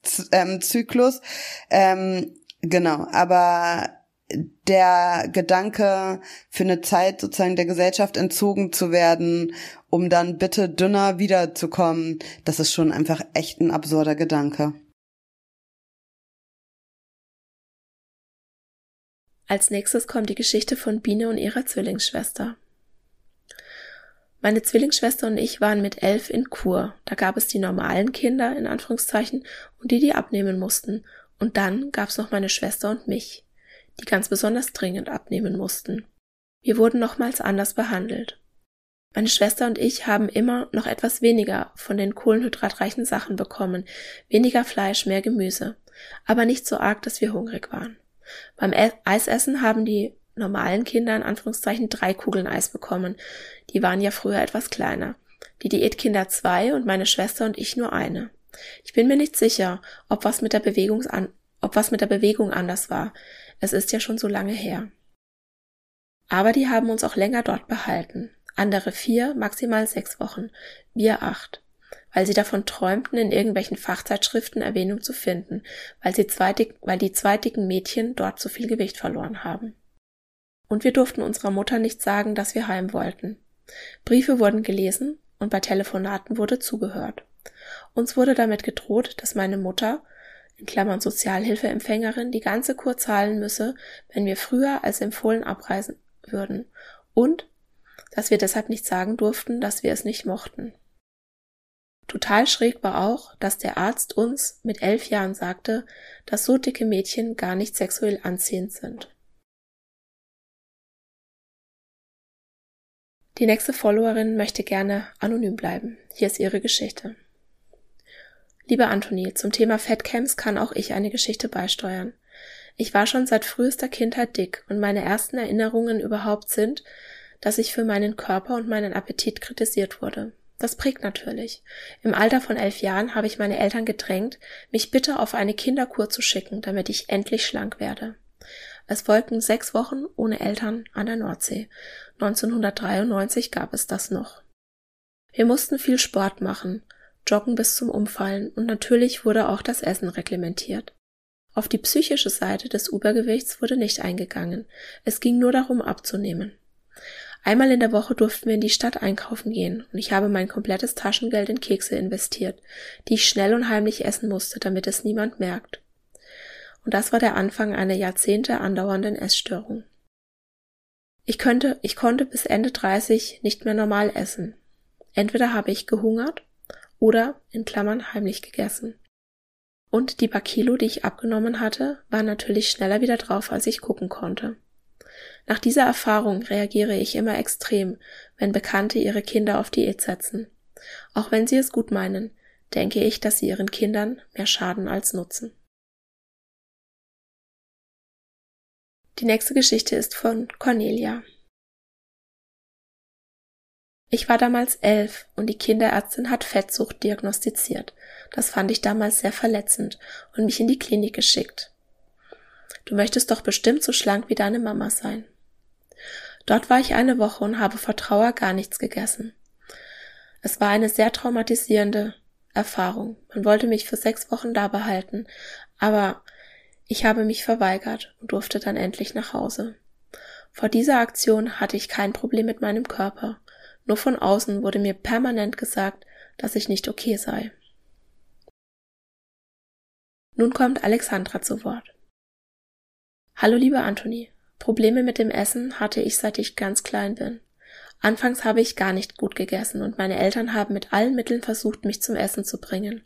[SPEAKER 3] Selbsthasszyklus. Ähm, Genau, aber der Gedanke, für eine Zeit sozusagen der Gesellschaft entzogen zu werden, um dann bitte dünner wiederzukommen, das ist schon einfach echt ein absurder Gedanke.
[SPEAKER 1] Als nächstes kommt die Geschichte von Biene und ihrer Zwillingsschwester. Meine Zwillingsschwester und ich waren mit elf in Kur. Da gab es die normalen Kinder, in Anführungszeichen, und die, die abnehmen mussten. Und dann gab's noch meine Schwester und mich, die ganz besonders dringend abnehmen mussten. Wir wurden nochmals anders behandelt. Meine Schwester und ich haben immer noch etwas weniger von den kohlenhydratreichen Sachen bekommen, weniger Fleisch, mehr Gemüse, aber nicht so arg, dass wir hungrig waren. Beim Eisessen haben die normalen Kinder in Anführungszeichen drei Kugeln Eis bekommen. Die waren ja früher etwas kleiner. Die Diätkinder zwei und meine Schwester und ich nur eine. Ich bin mir nicht sicher, ob was mit der Bewegung an, ob was mit der Bewegung anders war. Es ist ja schon so lange her. Aber die haben uns auch länger dort behalten. Andere vier, maximal sechs Wochen. Wir acht. Weil sie davon träumten, in irgendwelchen Fachzeitschriften Erwähnung zu finden, weil sie zweitig, weil die zweitigen Mädchen dort zu viel Gewicht verloren haben. Und wir durften unserer Mutter nicht sagen, dass wir heim wollten. Briefe wurden gelesen und bei Telefonaten wurde zugehört. Uns wurde damit gedroht, dass meine Mutter, in Klammern Sozialhilfeempfängerin, die ganze Kur zahlen müsse, wenn wir früher als empfohlen abreisen würden und dass wir deshalb nicht sagen durften, dass wir es nicht mochten. Total schräg war auch, dass der Arzt uns mit elf Jahren sagte, dass so dicke Mädchen gar nicht sexuell anziehend sind. Die nächste Followerin möchte gerne anonym bleiben. Hier ist ihre Geschichte. Lieber Anthony, zum Thema Fettcamps kann auch ich eine Geschichte beisteuern. Ich war schon seit frühester Kindheit dick und meine ersten Erinnerungen überhaupt sind, dass ich für meinen Körper und meinen Appetit kritisiert wurde. Das prägt natürlich. Im Alter von elf Jahren habe ich meine Eltern gedrängt, mich bitte auf eine Kinderkur zu schicken, damit ich endlich schlank werde. Es folgten sechs Wochen ohne Eltern an der Nordsee. 1993 gab es das noch. Wir mussten viel Sport machen, Joggen bis zum Umfallen und natürlich wurde auch das Essen reglementiert. Auf die psychische Seite des Übergewichts wurde nicht eingegangen. Es ging nur darum, abzunehmen. Einmal in der Woche durften wir in die Stadt einkaufen gehen und ich habe mein komplettes Taschengeld in Kekse investiert, die ich schnell und heimlich essen musste, damit es niemand merkt. Und das war der Anfang einer Jahrzehnte andauernden Essstörung. Ich könnte, ich konnte bis Ende 30 nicht mehr normal essen. Entweder habe ich gehungert oder in Klammern heimlich gegessen. Und die paar Kilo, die ich abgenommen hatte, waren natürlich schneller wieder drauf, als ich gucken konnte. Nach dieser Erfahrung reagiere ich immer extrem, wenn Bekannte ihre Kinder auf Diät setzen. Auch wenn sie es gut meinen, denke ich, dass sie ihren Kindern mehr schaden als nutzen. Die nächste Geschichte ist von Cornelia. Ich war damals elf und die Kinderärztin hat Fettsucht diagnostiziert. Das fand ich damals sehr verletzend und mich in die Klinik geschickt. Du möchtest doch bestimmt so schlank wie deine Mama sein. Dort war ich eine Woche und habe vor Trauer gar nichts gegessen. Es war eine sehr traumatisierende Erfahrung. Man wollte mich für sechs Wochen da behalten, aber ich habe mich verweigert und durfte dann endlich nach Hause. Vor dieser Aktion hatte ich kein Problem mit meinem Körper. Nur von außen wurde mir permanent gesagt, dass ich nicht okay sei. Nun kommt Alexandra zu Wort. Hallo lieber Anthony. Probleme mit dem Essen hatte ich seit ich ganz klein bin. Anfangs habe ich gar nicht gut gegessen und meine Eltern haben mit allen Mitteln versucht, mich zum Essen zu bringen.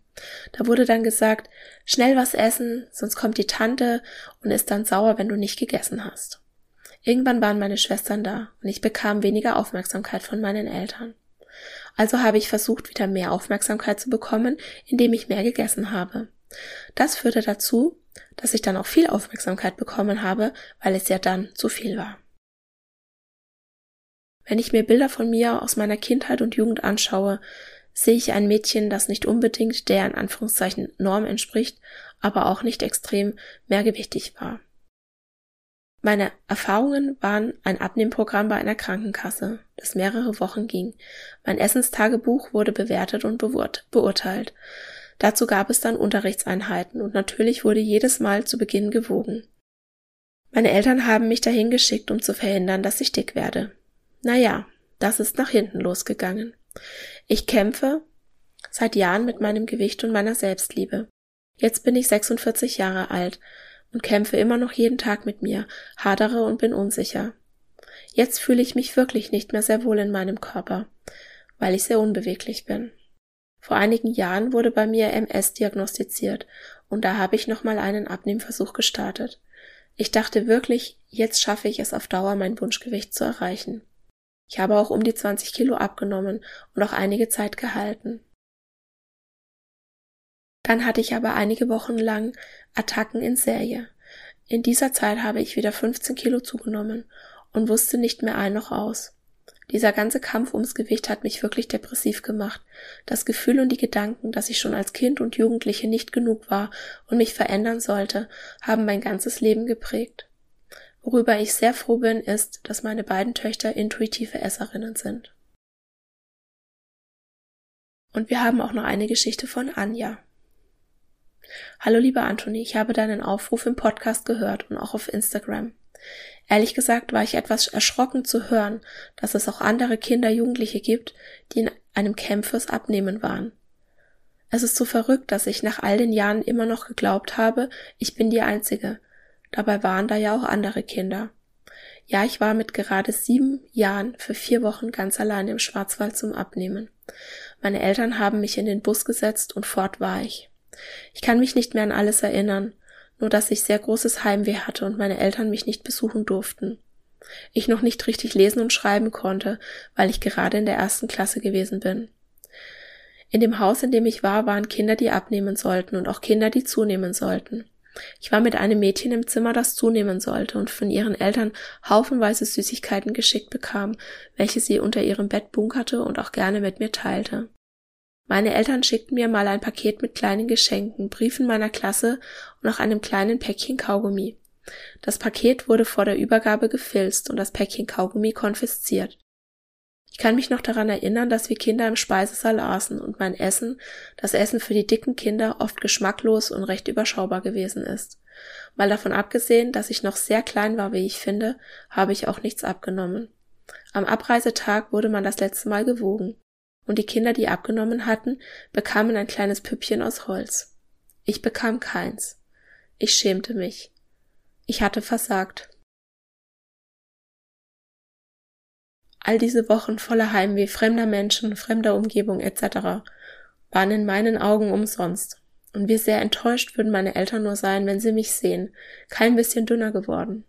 [SPEAKER 1] Da wurde dann gesagt, schnell was essen, sonst kommt die Tante und ist dann sauer, wenn du nicht gegessen hast. Irgendwann waren meine Schwestern da und ich bekam weniger Aufmerksamkeit von meinen Eltern. Also habe ich versucht, wieder mehr Aufmerksamkeit zu bekommen, indem ich mehr gegessen habe. Das führte dazu, dass ich dann auch viel Aufmerksamkeit bekommen habe, weil es ja dann zu viel war. Wenn ich mir Bilder von mir aus meiner Kindheit und Jugend anschaue, sehe ich ein Mädchen, das nicht unbedingt der in Anführungszeichen Norm entspricht, aber auch nicht extrem mehrgewichtig war. Meine Erfahrungen waren ein Abnehmprogramm bei einer Krankenkasse, das mehrere Wochen ging. Mein Essenstagebuch wurde bewertet und beurteilt. Dazu gab es dann Unterrichtseinheiten und natürlich wurde jedes Mal zu Beginn gewogen. Meine Eltern haben mich dahin geschickt, um zu verhindern, dass ich dick werde. Naja, das ist nach hinten losgegangen. Ich kämpfe seit Jahren mit meinem Gewicht und meiner Selbstliebe. Jetzt bin ich 46 Jahre alt und kämpfe immer noch jeden Tag mit mir, hadere und bin unsicher. Jetzt fühle ich mich wirklich nicht mehr sehr wohl in meinem Körper, weil ich sehr unbeweglich bin. Vor einigen Jahren wurde bei mir MS diagnostiziert und da habe ich nochmal einen Abnehmversuch gestartet. Ich dachte wirklich, jetzt schaffe ich es auf Dauer, mein Wunschgewicht zu erreichen. Ich habe auch um die 20 Kilo abgenommen und auch einige Zeit gehalten. Dann hatte ich aber einige Wochen lang Attacken in Serie. In dieser Zeit habe ich wieder 15 Kilo zugenommen und wusste nicht mehr ein noch aus. Dieser ganze Kampf ums Gewicht hat mich wirklich depressiv gemacht. Das Gefühl und die Gedanken, dass ich schon als Kind und Jugendliche nicht genug war und mich verändern sollte, haben mein ganzes Leben geprägt. Worüber ich sehr froh bin, ist, dass meine beiden Töchter intuitive Esserinnen sind. Und wir haben auch noch eine Geschichte von Anja. Hallo lieber Anthony, ich habe deinen Aufruf im Podcast gehört und auch auf Instagram. Ehrlich gesagt war ich etwas erschrocken zu hören, dass es auch andere Kinder, Jugendliche gibt, die in einem Camp fürs Abnehmen waren. Es ist so verrückt, dass ich nach all den Jahren immer noch geglaubt habe, ich bin die Einzige. Dabei waren da ja auch andere Kinder. Ja, ich war mit gerade sieben Jahren für vier Wochen ganz allein im Schwarzwald zum Abnehmen. Meine Eltern haben mich in den Bus gesetzt und fort war ich. Ich kann mich nicht mehr an alles erinnern, nur dass ich sehr großes Heimweh hatte und meine Eltern mich nicht besuchen durften. Ich noch nicht richtig lesen und schreiben konnte, weil ich gerade in der ersten Klasse gewesen bin. In dem Haus, in dem ich war, waren Kinder, die abnehmen sollten und auch Kinder, die zunehmen sollten. Ich war mit einem Mädchen im Zimmer, das zunehmen sollte und von ihren Eltern haufenweise Süßigkeiten geschickt bekam, welche sie unter ihrem Bett bunkerte und auch gerne mit mir teilte. Meine Eltern schickten mir mal ein Paket mit kleinen Geschenken, Briefen meiner Klasse und auch einem kleinen Päckchen Kaugummi. Das Paket wurde vor der Übergabe gefilzt und das Päckchen Kaugummi konfisziert. Ich kann mich noch daran erinnern, dass wir Kinder im Speisesaal aßen und mein Essen, das Essen für die dicken Kinder, oft geschmacklos und recht überschaubar gewesen ist. Mal davon abgesehen, dass ich noch sehr klein war, wie ich finde, habe ich auch nichts abgenommen. Am Abreisetag wurde man das letzte Mal gewogen, und die Kinder, die abgenommen hatten, bekamen ein kleines Püppchen aus Holz. Ich bekam keins. Ich schämte mich. Ich hatte versagt. All diese Wochen voller Heimweh fremder Menschen, fremder Umgebung etc. waren in meinen Augen umsonst. Und wie sehr enttäuscht würden meine Eltern nur sein, wenn sie mich sehen, kein bisschen dünner geworden.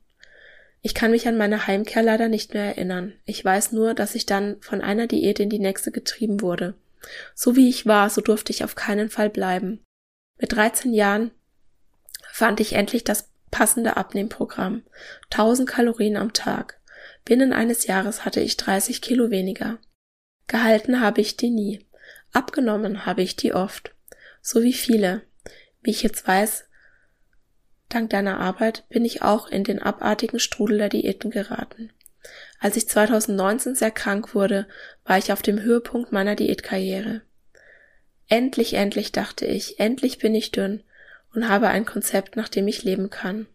[SPEAKER 1] Ich kann mich an meine Heimkehr leider nicht mehr erinnern. Ich weiß nur, dass ich dann von einer Diät in die nächste getrieben wurde. So wie ich war, so durfte ich auf keinen Fall bleiben. Mit 13 Jahren fand ich endlich das passende Abnehmprogramm. 1000 Kalorien am Tag. Binnen eines Jahres hatte ich 30 Kilo weniger. Gehalten habe ich die nie. Abgenommen habe ich die oft. So wie viele. Wie ich jetzt weiß, dank deiner Arbeit bin ich auch in den abartigen Strudel der Diäten geraten. Als ich 2019 sehr krank wurde, war ich auf dem Höhepunkt meiner Diätkarriere. Endlich, endlich dachte ich, endlich bin ich dünn und habe ein Konzept, nach dem ich leben kann.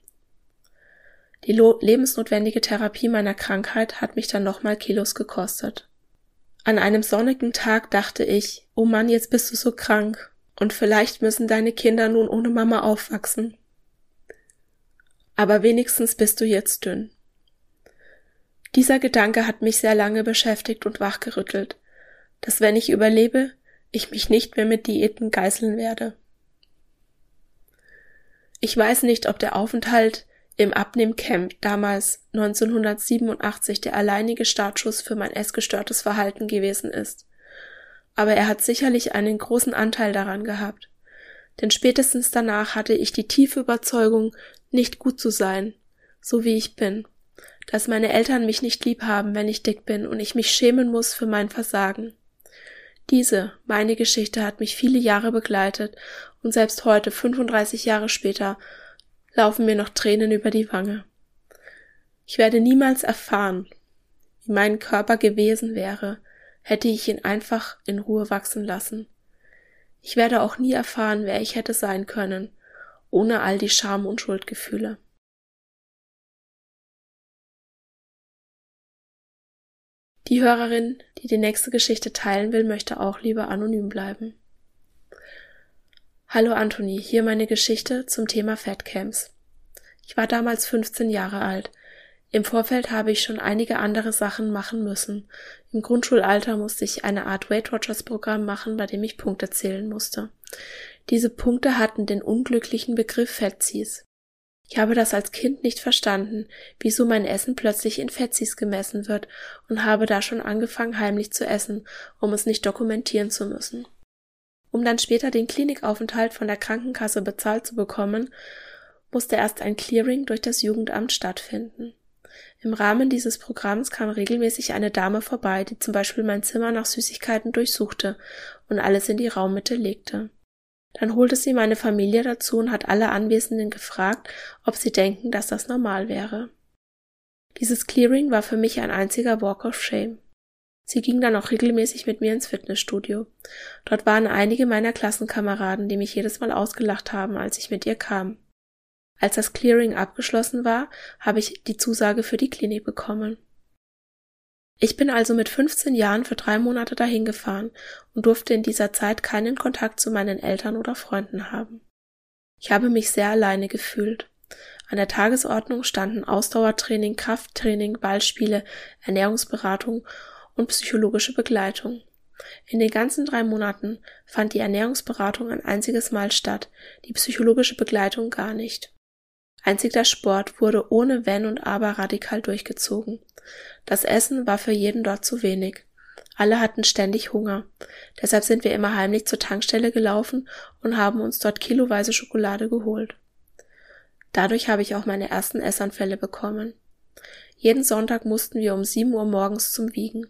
[SPEAKER 1] Die lebensnotwendige Therapie meiner Krankheit hat mich dann nochmal Kilos gekostet. An einem sonnigen Tag dachte ich, oh Mann, jetzt bist du so krank und vielleicht müssen deine Kinder nun ohne Mama aufwachsen. Aber wenigstens bist du jetzt dünn. Dieser Gedanke hat mich sehr lange beschäftigt und wachgerüttelt, dass wenn ich überlebe, ich mich nicht mehr mit Diäten geißeln werde. Ich weiß nicht, ob der Aufenthalt im Abnehmcamp damals 1987 der alleinige Startschuss für mein essgestörtes Verhalten gewesen ist. Aber er hat sicherlich einen großen Anteil daran gehabt. Denn spätestens danach hatte ich die tiefe Überzeugung, nicht gut zu sein, so wie ich bin, dass meine Eltern mich nicht lieb haben, wenn ich dick bin und ich mich schämen muss für mein Versagen. Diese, meine Geschichte hat mich viele Jahre begleitet und selbst heute, 35 Jahre später, laufen mir noch Tränen über die Wange. Ich werde niemals erfahren, wie mein Körper gewesen wäre, hätte ich ihn einfach in Ruhe wachsen lassen. Ich werde auch nie erfahren, wer ich hätte sein können, ohne all die Scham und Schuldgefühle. Die Hörerin, die die nächste Geschichte teilen will, möchte auch lieber anonym bleiben. Hallo Anthony, hier meine Geschichte zum Thema Fatcamps. Ich war damals 15 Jahre alt. Im Vorfeld habe ich schon einige andere Sachen machen müssen. Im Grundschulalter musste ich eine Art Weight Watchers Programm machen, bei dem ich Punkte zählen musste. Diese Punkte hatten den unglücklichen Begriff Fetzies. Ich habe das als Kind nicht verstanden, wieso mein Essen plötzlich in Fetzis gemessen wird und habe da schon angefangen heimlich zu essen, um es nicht dokumentieren zu müssen. Um dann später den Klinikaufenthalt von der Krankenkasse bezahlt zu bekommen, musste erst ein Clearing durch das Jugendamt stattfinden. Im Rahmen dieses Programms kam regelmäßig eine Dame vorbei, die zum Beispiel mein Zimmer nach Süßigkeiten durchsuchte und alles in die Raummitte legte. Dann holte sie meine Familie dazu und hat alle Anwesenden gefragt, ob sie denken, dass das normal wäre. Dieses Clearing war für mich ein einziger Walk of Shame. Sie ging dann auch regelmäßig mit mir ins Fitnessstudio. Dort waren einige meiner Klassenkameraden, die mich jedes Mal ausgelacht haben, als ich mit ihr kam. Als das Clearing abgeschlossen war, habe ich die Zusage für die Klinik bekommen. Ich bin also mit 15 Jahren für drei Monate dahin gefahren und durfte in dieser Zeit keinen Kontakt zu meinen Eltern oder Freunden haben. Ich habe mich sehr alleine gefühlt. An der Tagesordnung standen Ausdauertraining, Krafttraining, Ballspiele, Ernährungsberatung und psychologische Begleitung. In den ganzen drei Monaten fand die Ernährungsberatung ein einziges Mal statt, die psychologische Begleitung gar nicht. Einzig der Sport wurde ohne Wenn und Aber radikal durchgezogen. Das Essen war für jeden dort zu wenig. Alle hatten ständig Hunger. Deshalb sind wir immer heimlich zur Tankstelle gelaufen und haben uns dort kiloweise Schokolade geholt. Dadurch habe ich auch meine ersten Essanfälle bekommen. Jeden Sonntag mussten wir um sieben Uhr morgens zum Wiegen.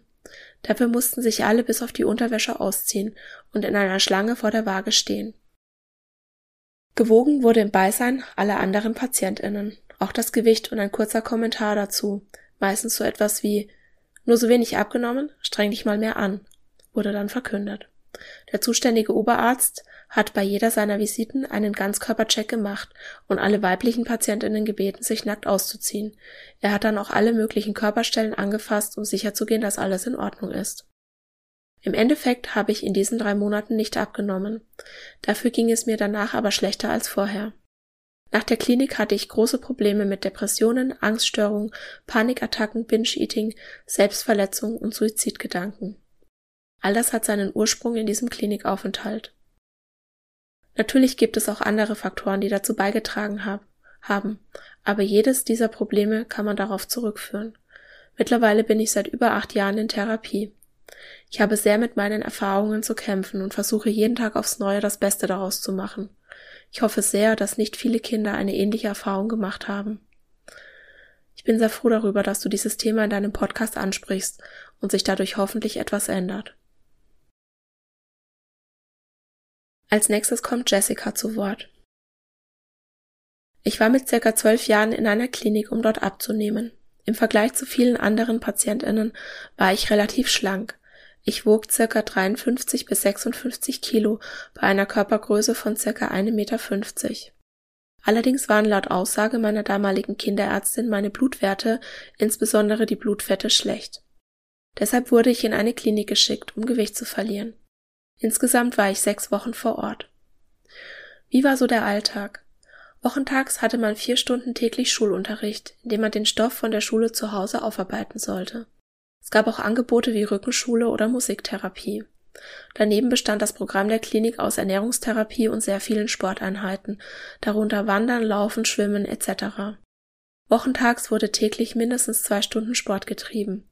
[SPEAKER 1] Dafür mussten sich alle bis auf die Unterwäsche ausziehen und in einer Schlange vor der Waage stehen. Gewogen wurde im Beisein aller anderen PatientInnen. Auch das Gewicht und ein kurzer Kommentar dazu. Meistens so etwas wie, nur so wenig abgenommen, streng dich mal mehr an, wurde dann verkündet. Der zuständige Oberarzt hat bei jeder seiner Visiten einen Ganzkörpercheck gemacht und alle weiblichen Patientinnen gebeten, sich nackt auszuziehen. Er hat dann auch alle möglichen Körperstellen angefasst, um sicherzugehen, dass alles in Ordnung ist. Im Endeffekt habe ich in diesen drei Monaten nicht abgenommen. Dafür ging es mir danach aber schlechter als vorher. Nach der Klinik hatte ich große Probleme mit Depressionen, Angststörungen, Panikattacken, Binge-Eating, Selbstverletzung und Suizidgedanken. All das hat seinen Ursprung in diesem Klinikaufenthalt. Natürlich gibt es auch andere Faktoren, die dazu beigetragen hab, haben, aber jedes dieser Probleme kann man darauf zurückführen. Mittlerweile bin ich seit über acht Jahren in Therapie. Ich habe sehr mit meinen Erfahrungen zu kämpfen und versuche jeden Tag aufs Neue das Beste daraus zu machen. Ich hoffe sehr, dass nicht viele Kinder eine ähnliche Erfahrung gemacht haben. Ich bin sehr froh darüber, dass du dieses Thema in deinem Podcast ansprichst und sich dadurch hoffentlich etwas ändert. Als nächstes kommt Jessica zu Wort. Ich war mit circa zwölf Jahren in einer Klinik, um dort abzunehmen. Im Vergleich zu vielen anderen Patientinnen war ich relativ schlank. Ich wog circa 53 bis 56 Kilo bei einer Körpergröße von circa 1,50 Meter. Allerdings waren laut Aussage meiner damaligen Kinderärztin meine Blutwerte, insbesondere die Blutfette, schlecht. Deshalb wurde ich in eine Klinik geschickt, um Gewicht zu verlieren. Insgesamt war ich sechs Wochen vor Ort. Wie war so der Alltag? Wochentags hatte man vier Stunden täglich Schulunterricht, in dem man den Stoff von der Schule zu Hause aufarbeiten sollte. Es gab auch Angebote wie Rückenschule oder Musiktherapie. Daneben bestand das Programm der Klinik aus Ernährungstherapie und sehr vielen Sporteinheiten, darunter Wandern, Laufen, Schwimmen etc. Wochentags wurde täglich mindestens zwei Stunden Sport getrieben.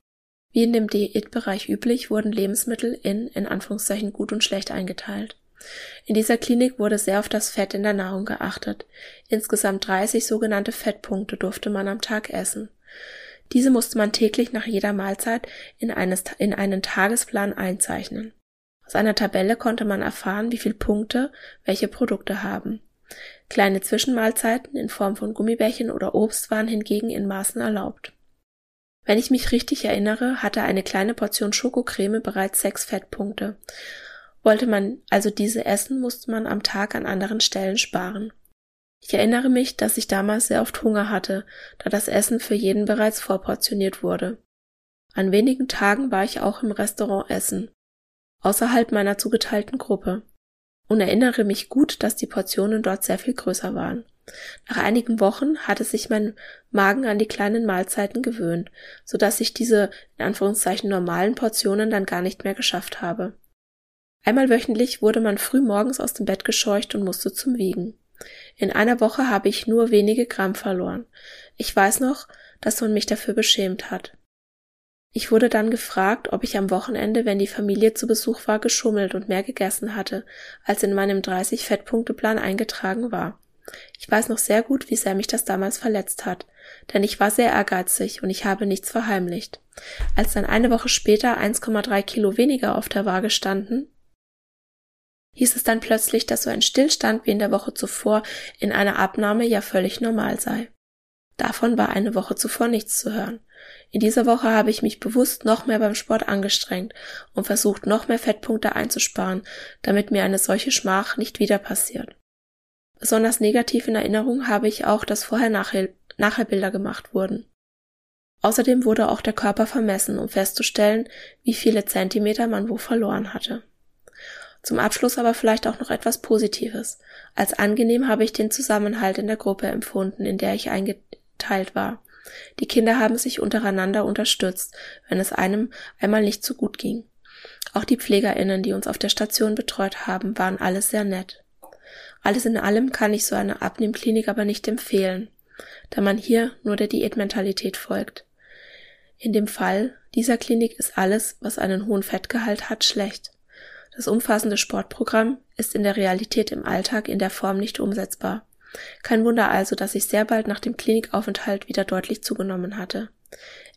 [SPEAKER 1] Wie in dem Diätbereich üblich wurden Lebensmittel in, in Anführungszeichen, gut und schlecht eingeteilt. In dieser Klinik wurde sehr auf das Fett in der Nahrung geachtet. Insgesamt 30 sogenannte Fettpunkte durfte man am Tag essen. Diese musste man täglich nach jeder Mahlzeit in, eines, in einen Tagesplan einzeichnen. Aus einer Tabelle konnte man erfahren, wie viel Punkte welche Produkte haben. Kleine Zwischenmahlzeiten in Form von Gummibärchen oder Obst waren hingegen in Maßen erlaubt. Wenn ich mich richtig erinnere, hatte eine kleine Portion Schokocreme bereits sechs Fettpunkte. Wollte man also diese essen, musste man am Tag an anderen Stellen sparen. Ich erinnere mich, dass ich damals sehr oft Hunger hatte, da das Essen für jeden bereits vorportioniert wurde. An wenigen Tagen war ich auch im Restaurant essen, außerhalb meiner zugeteilten Gruppe, und erinnere mich gut, dass die Portionen dort sehr viel größer waren. Nach einigen Wochen hatte sich mein Magen an die kleinen Mahlzeiten gewöhnt, so dass ich diese in Anführungszeichen normalen Portionen dann gar nicht mehr geschafft habe. Einmal wöchentlich wurde man früh morgens aus dem Bett gescheucht und musste zum Wiegen. In einer Woche habe ich nur wenige Gramm verloren. Ich weiß noch, dass man mich dafür beschämt hat. Ich wurde dann gefragt, ob ich am Wochenende, wenn die Familie zu Besuch war, geschummelt und mehr gegessen hatte, als in meinem 30 Fettpunkteplan eingetragen war. Ich weiß noch sehr gut, wie sehr mich das damals verletzt hat, denn ich war sehr ehrgeizig und ich habe nichts verheimlicht. Als dann eine Woche später 1,3 Kilo weniger auf der Waage standen, hieß es dann plötzlich, dass so ein Stillstand wie in der Woche zuvor in einer Abnahme ja völlig normal sei. Davon war eine Woche zuvor nichts zu hören. In dieser Woche habe ich mich bewusst noch mehr beim Sport angestrengt und versucht, noch mehr Fettpunkte einzusparen, damit mir eine solche Schmach nicht wieder passiert. Besonders negativ in Erinnerung habe ich auch, dass Vorher-Nachher-Bilder gemacht wurden. Außerdem wurde auch der Körper vermessen, um festzustellen, wie viele Zentimeter man wo verloren hatte. Zum Abschluss aber vielleicht auch noch etwas Positives. Als angenehm habe ich den Zusammenhalt in der Gruppe empfunden, in der ich eingeteilt war. Die Kinder haben sich untereinander unterstützt, wenn es einem einmal nicht so gut ging. Auch die Pflegerinnen, die uns auf der Station betreut haben, waren alles sehr nett. Alles in allem kann ich so eine Abnehmklinik aber nicht empfehlen, da man hier nur der Diätmentalität folgt. In dem Fall dieser Klinik ist alles, was einen hohen Fettgehalt hat, schlecht. Das umfassende Sportprogramm ist in der Realität im Alltag in der Form nicht umsetzbar. Kein Wunder also, dass ich sehr bald nach dem Klinikaufenthalt wieder deutlich zugenommen hatte.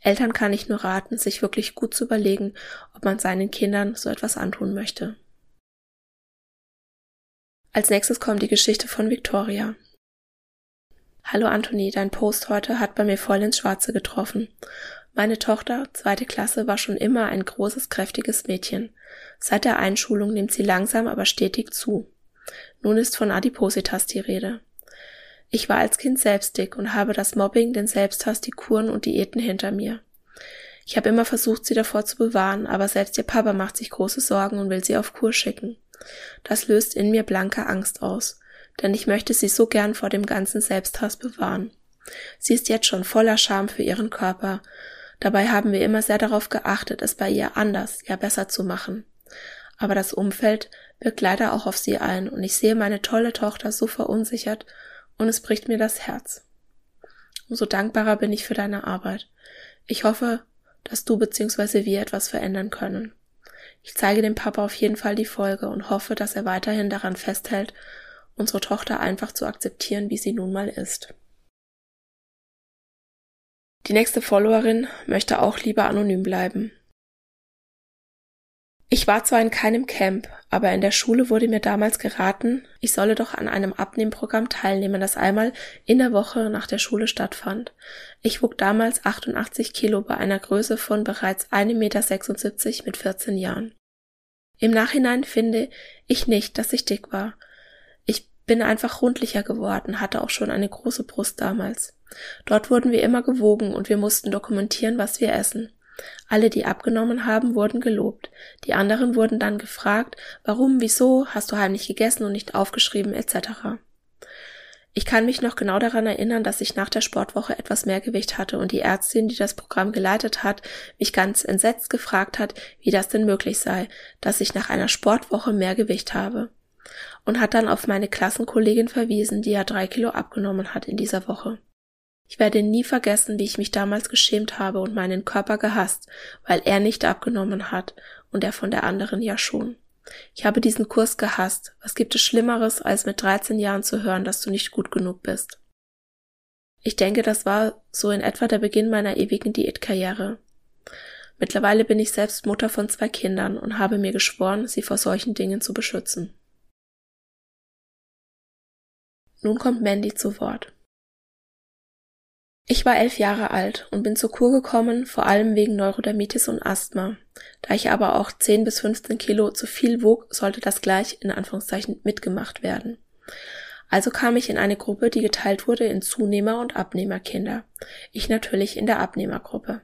[SPEAKER 1] Eltern kann ich nur raten, sich wirklich gut zu überlegen, ob man seinen Kindern so etwas antun möchte. Als nächstes kommt die Geschichte von Victoria. Hallo Anthony, dein Post heute hat bei mir voll ins Schwarze getroffen. Meine Tochter, zweite Klasse, war schon immer ein großes, kräftiges Mädchen. Seit der Einschulung nimmt sie langsam, aber stetig zu. Nun ist von Adipositas die Rede. Ich war als Kind selbst dick und habe das Mobbing, den Selbsthass, die Kuren und Diäten hinter mir. Ich habe immer versucht, sie davor zu bewahren, aber selbst ihr Papa macht sich große Sorgen und will sie auf Kur schicken. Das löst in mir blanke Angst aus, denn ich möchte sie so gern vor dem ganzen Selbsthass bewahren. Sie ist jetzt schon voller Scham für ihren Körper, Dabei haben wir immer sehr darauf geachtet, es bei ihr anders, ja besser zu machen. Aber das Umfeld wirkt leider auch auf sie ein und ich sehe meine tolle Tochter so verunsichert und es bricht mir das Herz. Umso dankbarer bin ich für deine Arbeit. Ich hoffe, dass du bzw. wir etwas verändern können. Ich zeige dem Papa auf jeden Fall die Folge und hoffe, dass er weiterhin daran festhält, unsere Tochter einfach zu akzeptieren, wie sie nun mal ist. Die nächste Followerin möchte auch lieber anonym bleiben. Ich war zwar in keinem Camp, aber in der Schule wurde mir damals geraten, ich solle doch an einem Abnehmprogramm teilnehmen, das einmal in der Woche nach der Schule stattfand. Ich wog damals 88 Kilo bei einer Größe von bereits 1,76 Meter mit 14 Jahren. Im Nachhinein finde ich nicht, dass ich dick war. Ich bin einfach rundlicher geworden, hatte auch schon eine große Brust damals. Dort wurden wir immer gewogen und wir mussten dokumentieren, was wir essen. Alle, die abgenommen haben, wurden gelobt. Die anderen wurden dann gefragt, warum, wieso, hast du heimlich gegessen und nicht aufgeschrieben, etc. Ich kann mich noch genau daran erinnern, dass ich nach der Sportwoche etwas mehr Gewicht hatte und die Ärztin, die das Programm geleitet hat, mich ganz entsetzt gefragt hat, wie das denn möglich sei, dass ich nach einer Sportwoche mehr Gewicht habe. Und hat dann auf meine Klassenkollegin verwiesen, die ja drei Kilo abgenommen hat in dieser Woche. Ich werde nie vergessen, wie ich mich damals geschämt habe und meinen Körper gehasst, weil er nicht abgenommen hat und er von der anderen ja schon. Ich habe diesen Kurs gehasst. Was gibt es Schlimmeres, als mit 13 Jahren zu hören, dass du nicht gut genug bist? Ich denke, das war so in etwa der Beginn meiner ewigen Diätkarriere. Mittlerweile bin ich selbst Mutter von zwei Kindern und habe mir geschworen, sie vor solchen Dingen zu beschützen. Nun kommt Mandy zu Wort. Ich war elf Jahre alt und bin zur Kur gekommen, vor allem wegen Neurodermitis und Asthma. Da ich aber auch 10 bis 15 Kilo zu viel wog, sollte das gleich in Anführungszeichen mitgemacht werden. Also kam ich in eine Gruppe, die geteilt wurde in Zunehmer- und Abnehmerkinder. Ich natürlich in der Abnehmergruppe.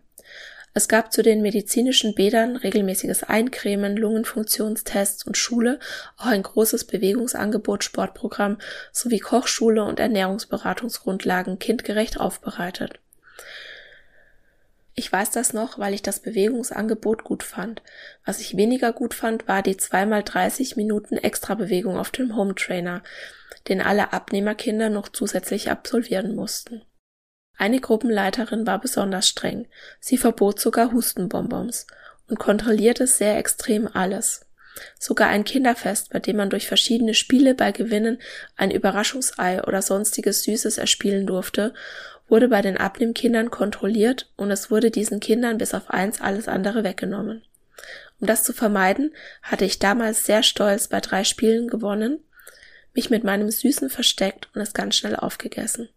[SPEAKER 1] Es gab zu den medizinischen Bädern regelmäßiges Eincremen, Lungenfunktionstests und Schule, auch ein großes Bewegungsangebot, Sportprogramm sowie Kochschule und Ernährungsberatungsgrundlagen kindgerecht aufbereitet. Ich weiß das noch, weil ich das Bewegungsangebot gut fand. Was ich weniger gut fand, war die zweimal 30 Minuten Extrabewegung auf dem Home Trainer, den alle Abnehmerkinder noch zusätzlich absolvieren mussten. Eine Gruppenleiterin war besonders streng. Sie verbot sogar Hustenbonbons und kontrollierte sehr extrem alles. Sogar ein Kinderfest, bei dem man durch verschiedene Spiele bei Gewinnen ein Überraschungsei oder sonstiges Süßes erspielen durfte, wurde bei den Abnehmkindern kontrolliert und es wurde diesen Kindern bis auf eins alles andere weggenommen. Um das zu vermeiden, hatte ich damals sehr stolz bei drei Spielen gewonnen, mich mit meinem Süßen versteckt und es ganz schnell aufgegessen.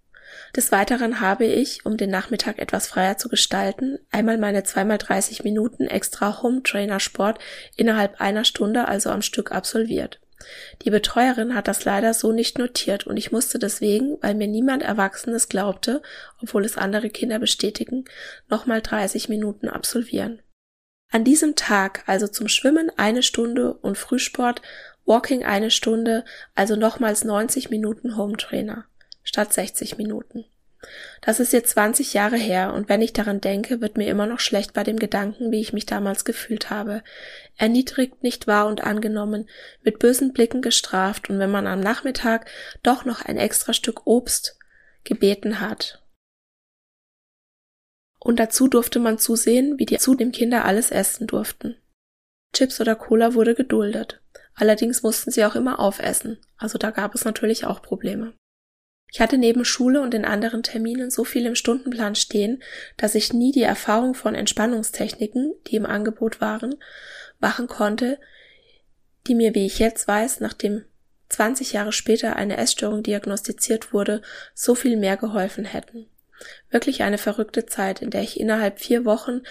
[SPEAKER 1] Des Weiteren habe ich, um den Nachmittag etwas freier zu gestalten, einmal meine zweimal 30 Minuten extra Home Trainer Sport innerhalb einer Stunde also am Stück absolviert. Die Betreuerin hat das leider so nicht notiert und ich musste deswegen, weil mir niemand Erwachsenes glaubte, obwohl es andere Kinder bestätigen, nochmal 30 Minuten absolvieren. An diesem Tag also zum Schwimmen eine Stunde und Frühsport, Walking eine Stunde, also nochmals 90 Minuten Home Trainer statt 60 Minuten. Das ist jetzt 20 Jahre her und wenn ich daran denke, wird mir immer noch schlecht bei dem Gedanken, wie ich mich damals gefühlt habe. Erniedrigt, nicht wahr und angenommen, mit bösen Blicken gestraft und wenn man am Nachmittag doch noch ein extra Stück Obst gebeten hat. Und dazu durfte man zusehen, wie die zu dem Kinder alles essen durften. Chips oder Cola wurde geduldet. Allerdings mussten sie auch immer aufessen, also da gab es natürlich auch Probleme. Ich hatte neben Schule und den anderen Terminen so viel im Stundenplan stehen, dass ich nie die Erfahrung von Entspannungstechniken, die im Angebot waren, machen konnte, die mir, wie ich jetzt weiß, nachdem 20 Jahre später eine Essstörung diagnostiziert wurde, so viel mehr geholfen hätten. Wirklich eine verrückte Zeit, in der ich innerhalb vier Wochen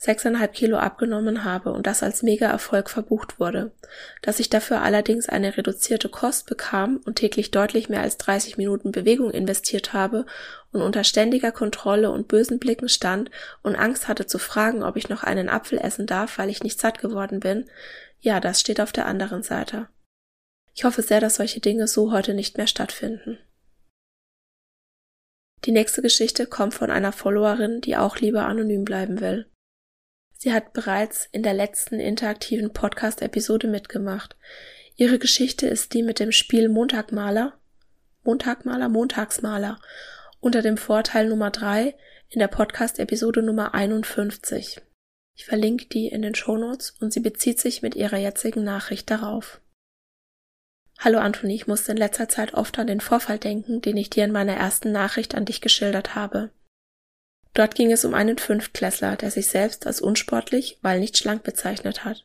[SPEAKER 1] sechseinhalb Kilo abgenommen habe und das als Mega-Erfolg verbucht wurde. Dass ich dafür allerdings eine reduzierte Kost bekam und täglich deutlich mehr als 30 Minuten Bewegung investiert habe und unter ständiger Kontrolle und bösen Blicken stand und Angst hatte zu fragen, ob ich noch einen Apfel essen darf, weil ich nicht satt geworden bin, ja, das steht auf der anderen Seite. Ich hoffe sehr, dass solche Dinge so heute nicht mehr stattfinden. Die nächste Geschichte kommt von einer Followerin, die auch lieber anonym bleiben will. Sie hat bereits in der letzten interaktiven Podcast-Episode mitgemacht. Ihre Geschichte ist die mit dem Spiel Montagmaler, Montagmaler, Montagsmaler unter dem Vorteil Nummer drei in der Podcast-Episode Nummer 51. Ich verlinke die in den Shownotes und sie bezieht sich mit ihrer jetzigen Nachricht darauf. Hallo Anthony, ich musste in letzter Zeit oft an den Vorfall denken, den ich dir in meiner ersten Nachricht an dich geschildert habe. Dort ging es um einen Fünftklässler, der sich selbst als unsportlich, weil nicht schlank bezeichnet hat.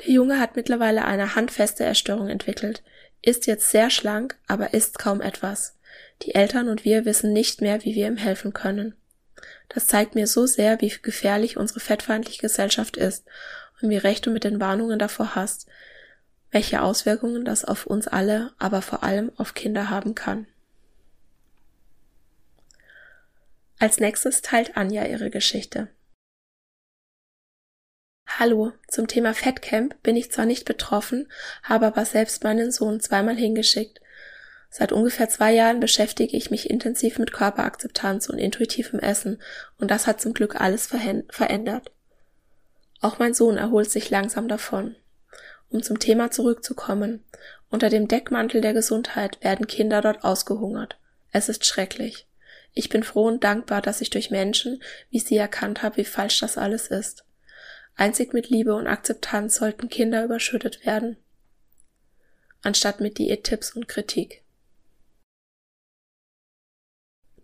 [SPEAKER 1] Der Junge hat mittlerweile eine handfeste Erstörung entwickelt, ist jetzt sehr schlank, aber isst kaum etwas. Die Eltern und wir wissen nicht mehr, wie wir ihm helfen können. Das zeigt mir so sehr, wie gefährlich unsere fettfeindliche Gesellschaft ist und wie recht du mit den Warnungen davor hast, welche Auswirkungen das auf uns alle, aber vor allem auf Kinder haben kann. Als nächstes teilt Anja ihre Geschichte. Hallo, zum Thema Fettcamp bin ich zwar nicht betroffen, habe aber selbst meinen Sohn zweimal hingeschickt. Seit ungefähr zwei Jahren beschäftige ich mich intensiv mit Körperakzeptanz und intuitivem Essen und das hat zum Glück alles verändert. Auch mein Sohn erholt sich langsam davon. Um zum Thema zurückzukommen. Unter dem Deckmantel der Gesundheit werden Kinder dort ausgehungert. Es ist schrecklich. Ich bin froh und dankbar, dass ich durch Menschen wie sie erkannt habe, wie falsch das alles ist. Einzig mit Liebe und Akzeptanz sollten Kinder überschüttet werden, anstatt mit Diättipps und Kritik.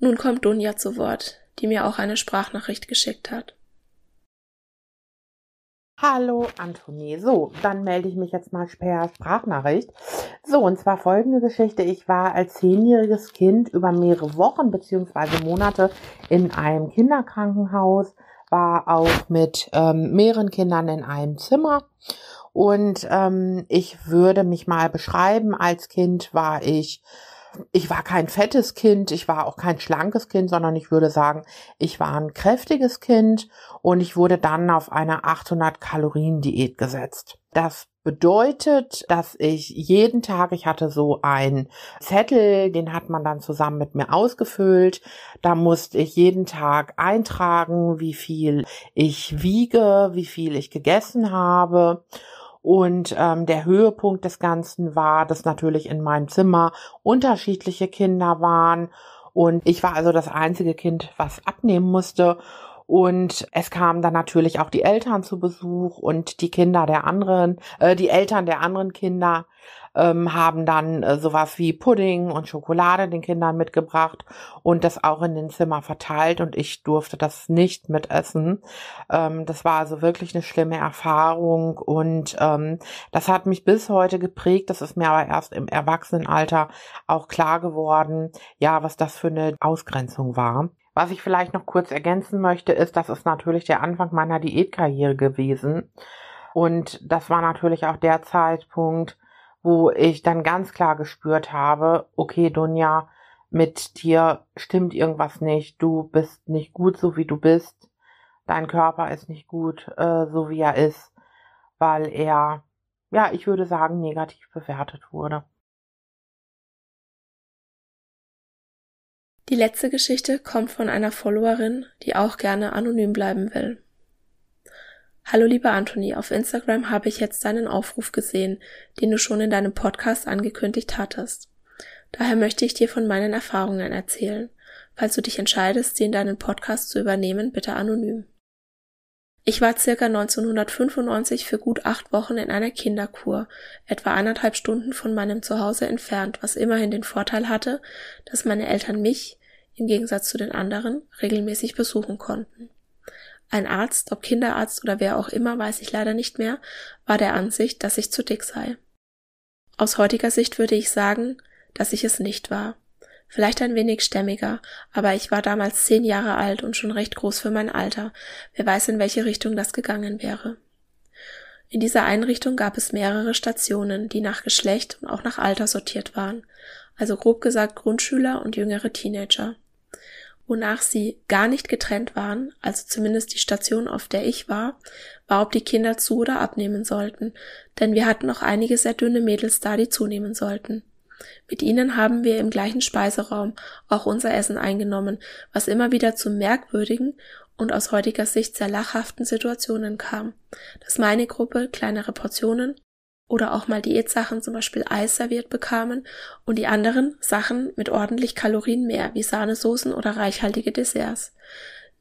[SPEAKER 1] Nun kommt Dunja zu Wort, die mir auch eine Sprachnachricht geschickt hat.
[SPEAKER 4] Hallo Antonie. So, dann melde ich mich jetzt mal per Sprachnachricht. So, und zwar folgende Geschichte. Ich war als zehnjähriges Kind über mehrere Wochen beziehungsweise Monate in einem Kinderkrankenhaus, war auch mit ähm, mehreren Kindern in einem Zimmer. Und ähm, ich würde mich mal beschreiben, als Kind war ich ich war kein fettes Kind, ich war auch kein schlankes Kind, sondern ich würde sagen, ich war ein kräftiges Kind und ich wurde dann auf eine 800 Kalorien Diät gesetzt. Das bedeutet, dass ich jeden Tag, ich hatte so einen Zettel, den hat man dann zusammen mit mir ausgefüllt. Da musste ich jeden Tag eintragen, wie viel ich wiege, wie viel ich gegessen habe. Und ähm, der Höhepunkt des Ganzen war, dass natürlich in meinem Zimmer unterschiedliche Kinder waren. Und ich war also das einzige Kind, was abnehmen musste. Und es kamen dann natürlich auch die Eltern zu Besuch und die Kinder der anderen, äh, die Eltern der anderen Kinder ähm, haben dann äh, sowas wie Pudding und Schokolade den Kindern mitgebracht und das auch in den Zimmer verteilt und ich durfte das nicht mitessen. Ähm, das war also wirklich eine schlimme Erfahrung und ähm, das hat mich bis heute geprägt. Das ist mir aber erst im Erwachsenenalter auch klar geworden, ja, was das für eine Ausgrenzung war. Was ich vielleicht noch kurz ergänzen möchte, ist, das ist natürlich der Anfang meiner Diätkarriere gewesen. Und das war natürlich auch der Zeitpunkt, wo ich dann ganz klar gespürt habe, okay, Dunja, mit dir stimmt irgendwas nicht, du bist nicht gut, so wie du bist, dein Körper ist nicht gut, äh, so wie er ist, weil er, ja, ich würde sagen, negativ bewertet wurde.
[SPEAKER 1] Die letzte Geschichte kommt von einer Followerin, die auch gerne anonym bleiben will. Hallo lieber Anthony, auf Instagram habe ich jetzt deinen Aufruf gesehen, den du schon in deinem Podcast angekündigt hattest. Daher möchte ich dir von meinen Erfahrungen erzählen. Falls du dich entscheidest, sie in deinen Podcast zu übernehmen, bitte anonym. Ich war circa 1995 für gut acht Wochen in einer Kinderkur, etwa eineinhalb Stunden von meinem Zuhause entfernt, was immerhin den Vorteil hatte, dass meine Eltern mich, im Gegensatz zu den anderen, regelmäßig besuchen konnten. Ein Arzt, ob Kinderarzt oder wer auch immer, weiß ich leider nicht mehr, war der Ansicht, dass ich zu dick sei. Aus heutiger Sicht würde ich sagen, dass ich es nicht war. Vielleicht ein wenig stämmiger, aber ich war damals zehn Jahre alt und schon recht groß für mein Alter. Wer weiß, in welche Richtung das gegangen wäre. In dieser Einrichtung gab es mehrere Stationen, die nach Geschlecht und auch nach Alter sortiert waren, also grob gesagt Grundschüler und jüngere Teenager. Wonach sie gar nicht getrennt waren, also zumindest die Station, auf der ich war, war, ob die Kinder zu oder abnehmen sollten, denn wir hatten noch einige sehr dünne Mädels da, die zunehmen sollten. Mit ihnen haben wir im gleichen Speiseraum auch unser Essen eingenommen, was immer wieder zu merkwürdigen und aus heutiger Sicht sehr lachhaften Situationen kam, dass meine Gruppe kleinere Portionen oder auch mal Diätsachen, zum Beispiel Eis serviert bekamen und die anderen Sachen mit ordentlich Kalorien mehr, wie Sahnesoßen oder reichhaltige Desserts.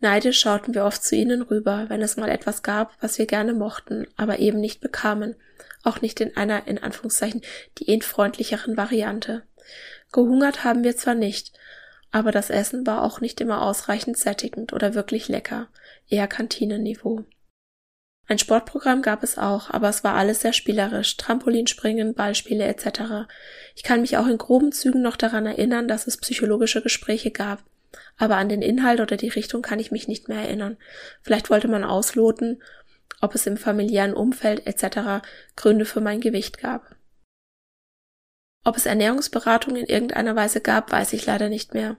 [SPEAKER 1] Neidisch schauten wir oft zu ihnen rüber, wenn es mal etwas gab, was wir gerne mochten, aber eben nicht bekamen, auch nicht in einer in Anführungszeichen diätfreundlicheren Variante. Gehungert haben wir zwar nicht, aber das Essen war auch nicht immer ausreichend sättigend oder wirklich lecker, eher Kantinenniveau. Ein Sportprogramm gab es auch, aber es war alles sehr spielerisch, Trampolinspringen, Ballspiele etc. Ich kann mich auch in groben Zügen noch daran erinnern, dass es psychologische Gespräche gab, aber an den Inhalt oder die Richtung kann ich mich nicht mehr erinnern. Vielleicht wollte man ausloten, ob es im familiären Umfeld etc. Gründe für mein Gewicht gab. Ob es Ernährungsberatung in irgendeiner Weise gab, weiß ich leider nicht mehr.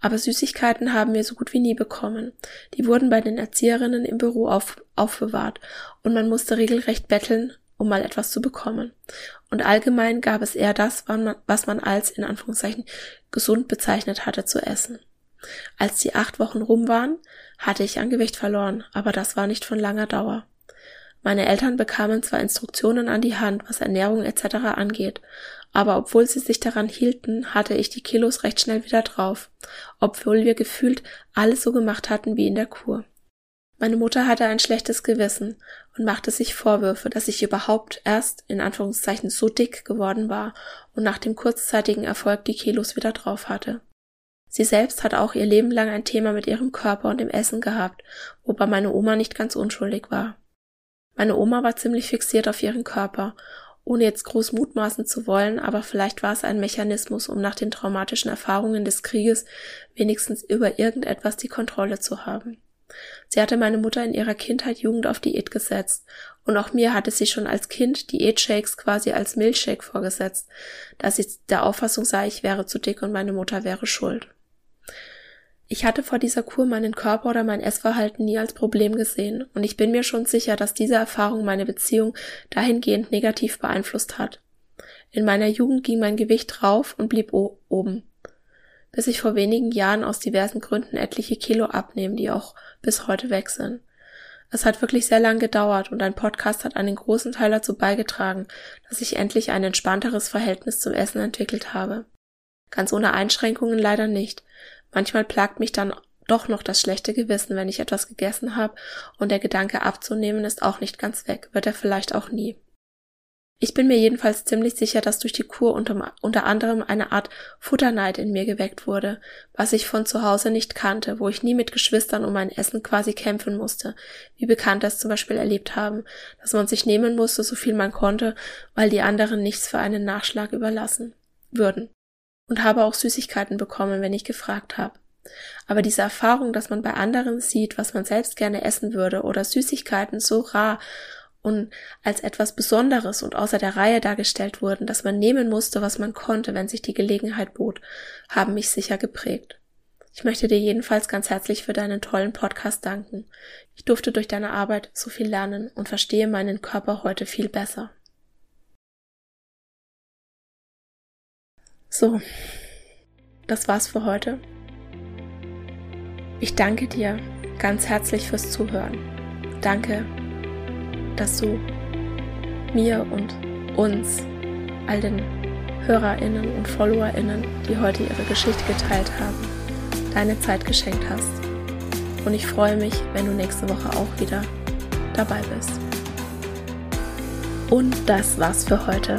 [SPEAKER 1] Aber Süßigkeiten haben wir so gut wie nie bekommen. Die wurden bei den Erzieherinnen im Büro auf, aufbewahrt und man musste regelrecht betteln, um mal etwas zu bekommen. Und allgemein gab es eher das, was man als in Anführungszeichen gesund bezeichnet hatte zu essen. Als die acht Wochen rum waren, hatte ich an Gewicht verloren, aber das war nicht von langer Dauer. Meine Eltern bekamen zwar Instruktionen an die Hand, was Ernährung etc. angeht, aber obwohl sie sich daran hielten, hatte ich die Kilos recht schnell wieder drauf, obwohl wir gefühlt alles so gemacht hatten wie in der Kur. Meine Mutter hatte ein schlechtes Gewissen und machte sich Vorwürfe, dass ich überhaupt erst in Anführungszeichen so dick geworden war und nach dem kurzzeitigen Erfolg die Kilos wieder drauf hatte. Sie selbst hat auch ihr Leben lang ein Thema mit ihrem Körper und dem Essen gehabt, wobei meine Oma nicht ganz unschuldig war. Meine Oma war ziemlich fixiert auf ihren Körper, ohne jetzt groß mutmaßen zu wollen, aber vielleicht war es ein Mechanismus, um nach den traumatischen Erfahrungen des Krieges wenigstens über irgendetwas die Kontrolle zu haben. Sie hatte meine Mutter in ihrer Kindheit Jugend auf Diät gesetzt und auch mir hatte sie schon als Kind Diätshakes quasi als Milchshake vorgesetzt, da sie der Auffassung sei, ich wäre zu dick und meine Mutter wäre schuld. Ich hatte vor dieser Kur meinen Körper oder mein Essverhalten nie als Problem gesehen und ich bin mir schon sicher, dass diese Erfahrung meine Beziehung dahingehend negativ beeinflusst hat. In meiner Jugend ging mein Gewicht rauf und blieb oben, bis ich vor wenigen Jahren aus diversen Gründen etliche Kilo abnehmen, die auch bis heute weg sind. Es hat wirklich sehr lang gedauert und ein Podcast hat einen großen Teil dazu beigetragen, dass ich endlich ein entspannteres Verhältnis zum Essen entwickelt habe. Ganz ohne Einschränkungen leider nicht, Manchmal plagt mich dann doch noch das schlechte Gewissen, wenn ich etwas gegessen habe, und der Gedanke abzunehmen ist auch nicht ganz weg, wird er vielleicht auch nie. Ich bin mir jedenfalls ziemlich sicher, dass durch die Kur unter, unter anderem eine Art Futterneid in mir geweckt wurde, was ich von zu Hause nicht kannte, wo ich nie mit Geschwistern um mein Essen quasi kämpfen musste, wie Bekannte es zum Beispiel erlebt haben, dass man sich nehmen musste, so viel man konnte, weil die anderen nichts für einen Nachschlag überlassen würden und habe auch Süßigkeiten bekommen, wenn ich gefragt habe. Aber diese Erfahrung, dass man bei anderen sieht, was man selbst gerne essen würde oder Süßigkeiten so rar und als etwas Besonderes und außer der Reihe dargestellt wurden, dass man nehmen musste, was man konnte, wenn sich die Gelegenheit bot, haben mich sicher geprägt. Ich möchte dir jedenfalls ganz herzlich für deinen tollen Podcast danken. Ich durfte durch deine Arbeit so viel lernen und verstehe meinen Körper heute viel besser. So, das war's für heute. Ich danke dir ganz herzlich fürs Zuhören. Danke, dass du mir und uns, all den HörerInnen und FollowerInnen, die heute ihre Geschichte geteilt haben, deine Zeit geschenkt hast. Und ich freue mich, wenn du nächste Woche auch wieder dabei bist. Und das war's für heute.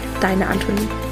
[SPEAKER 1] deine Antonie.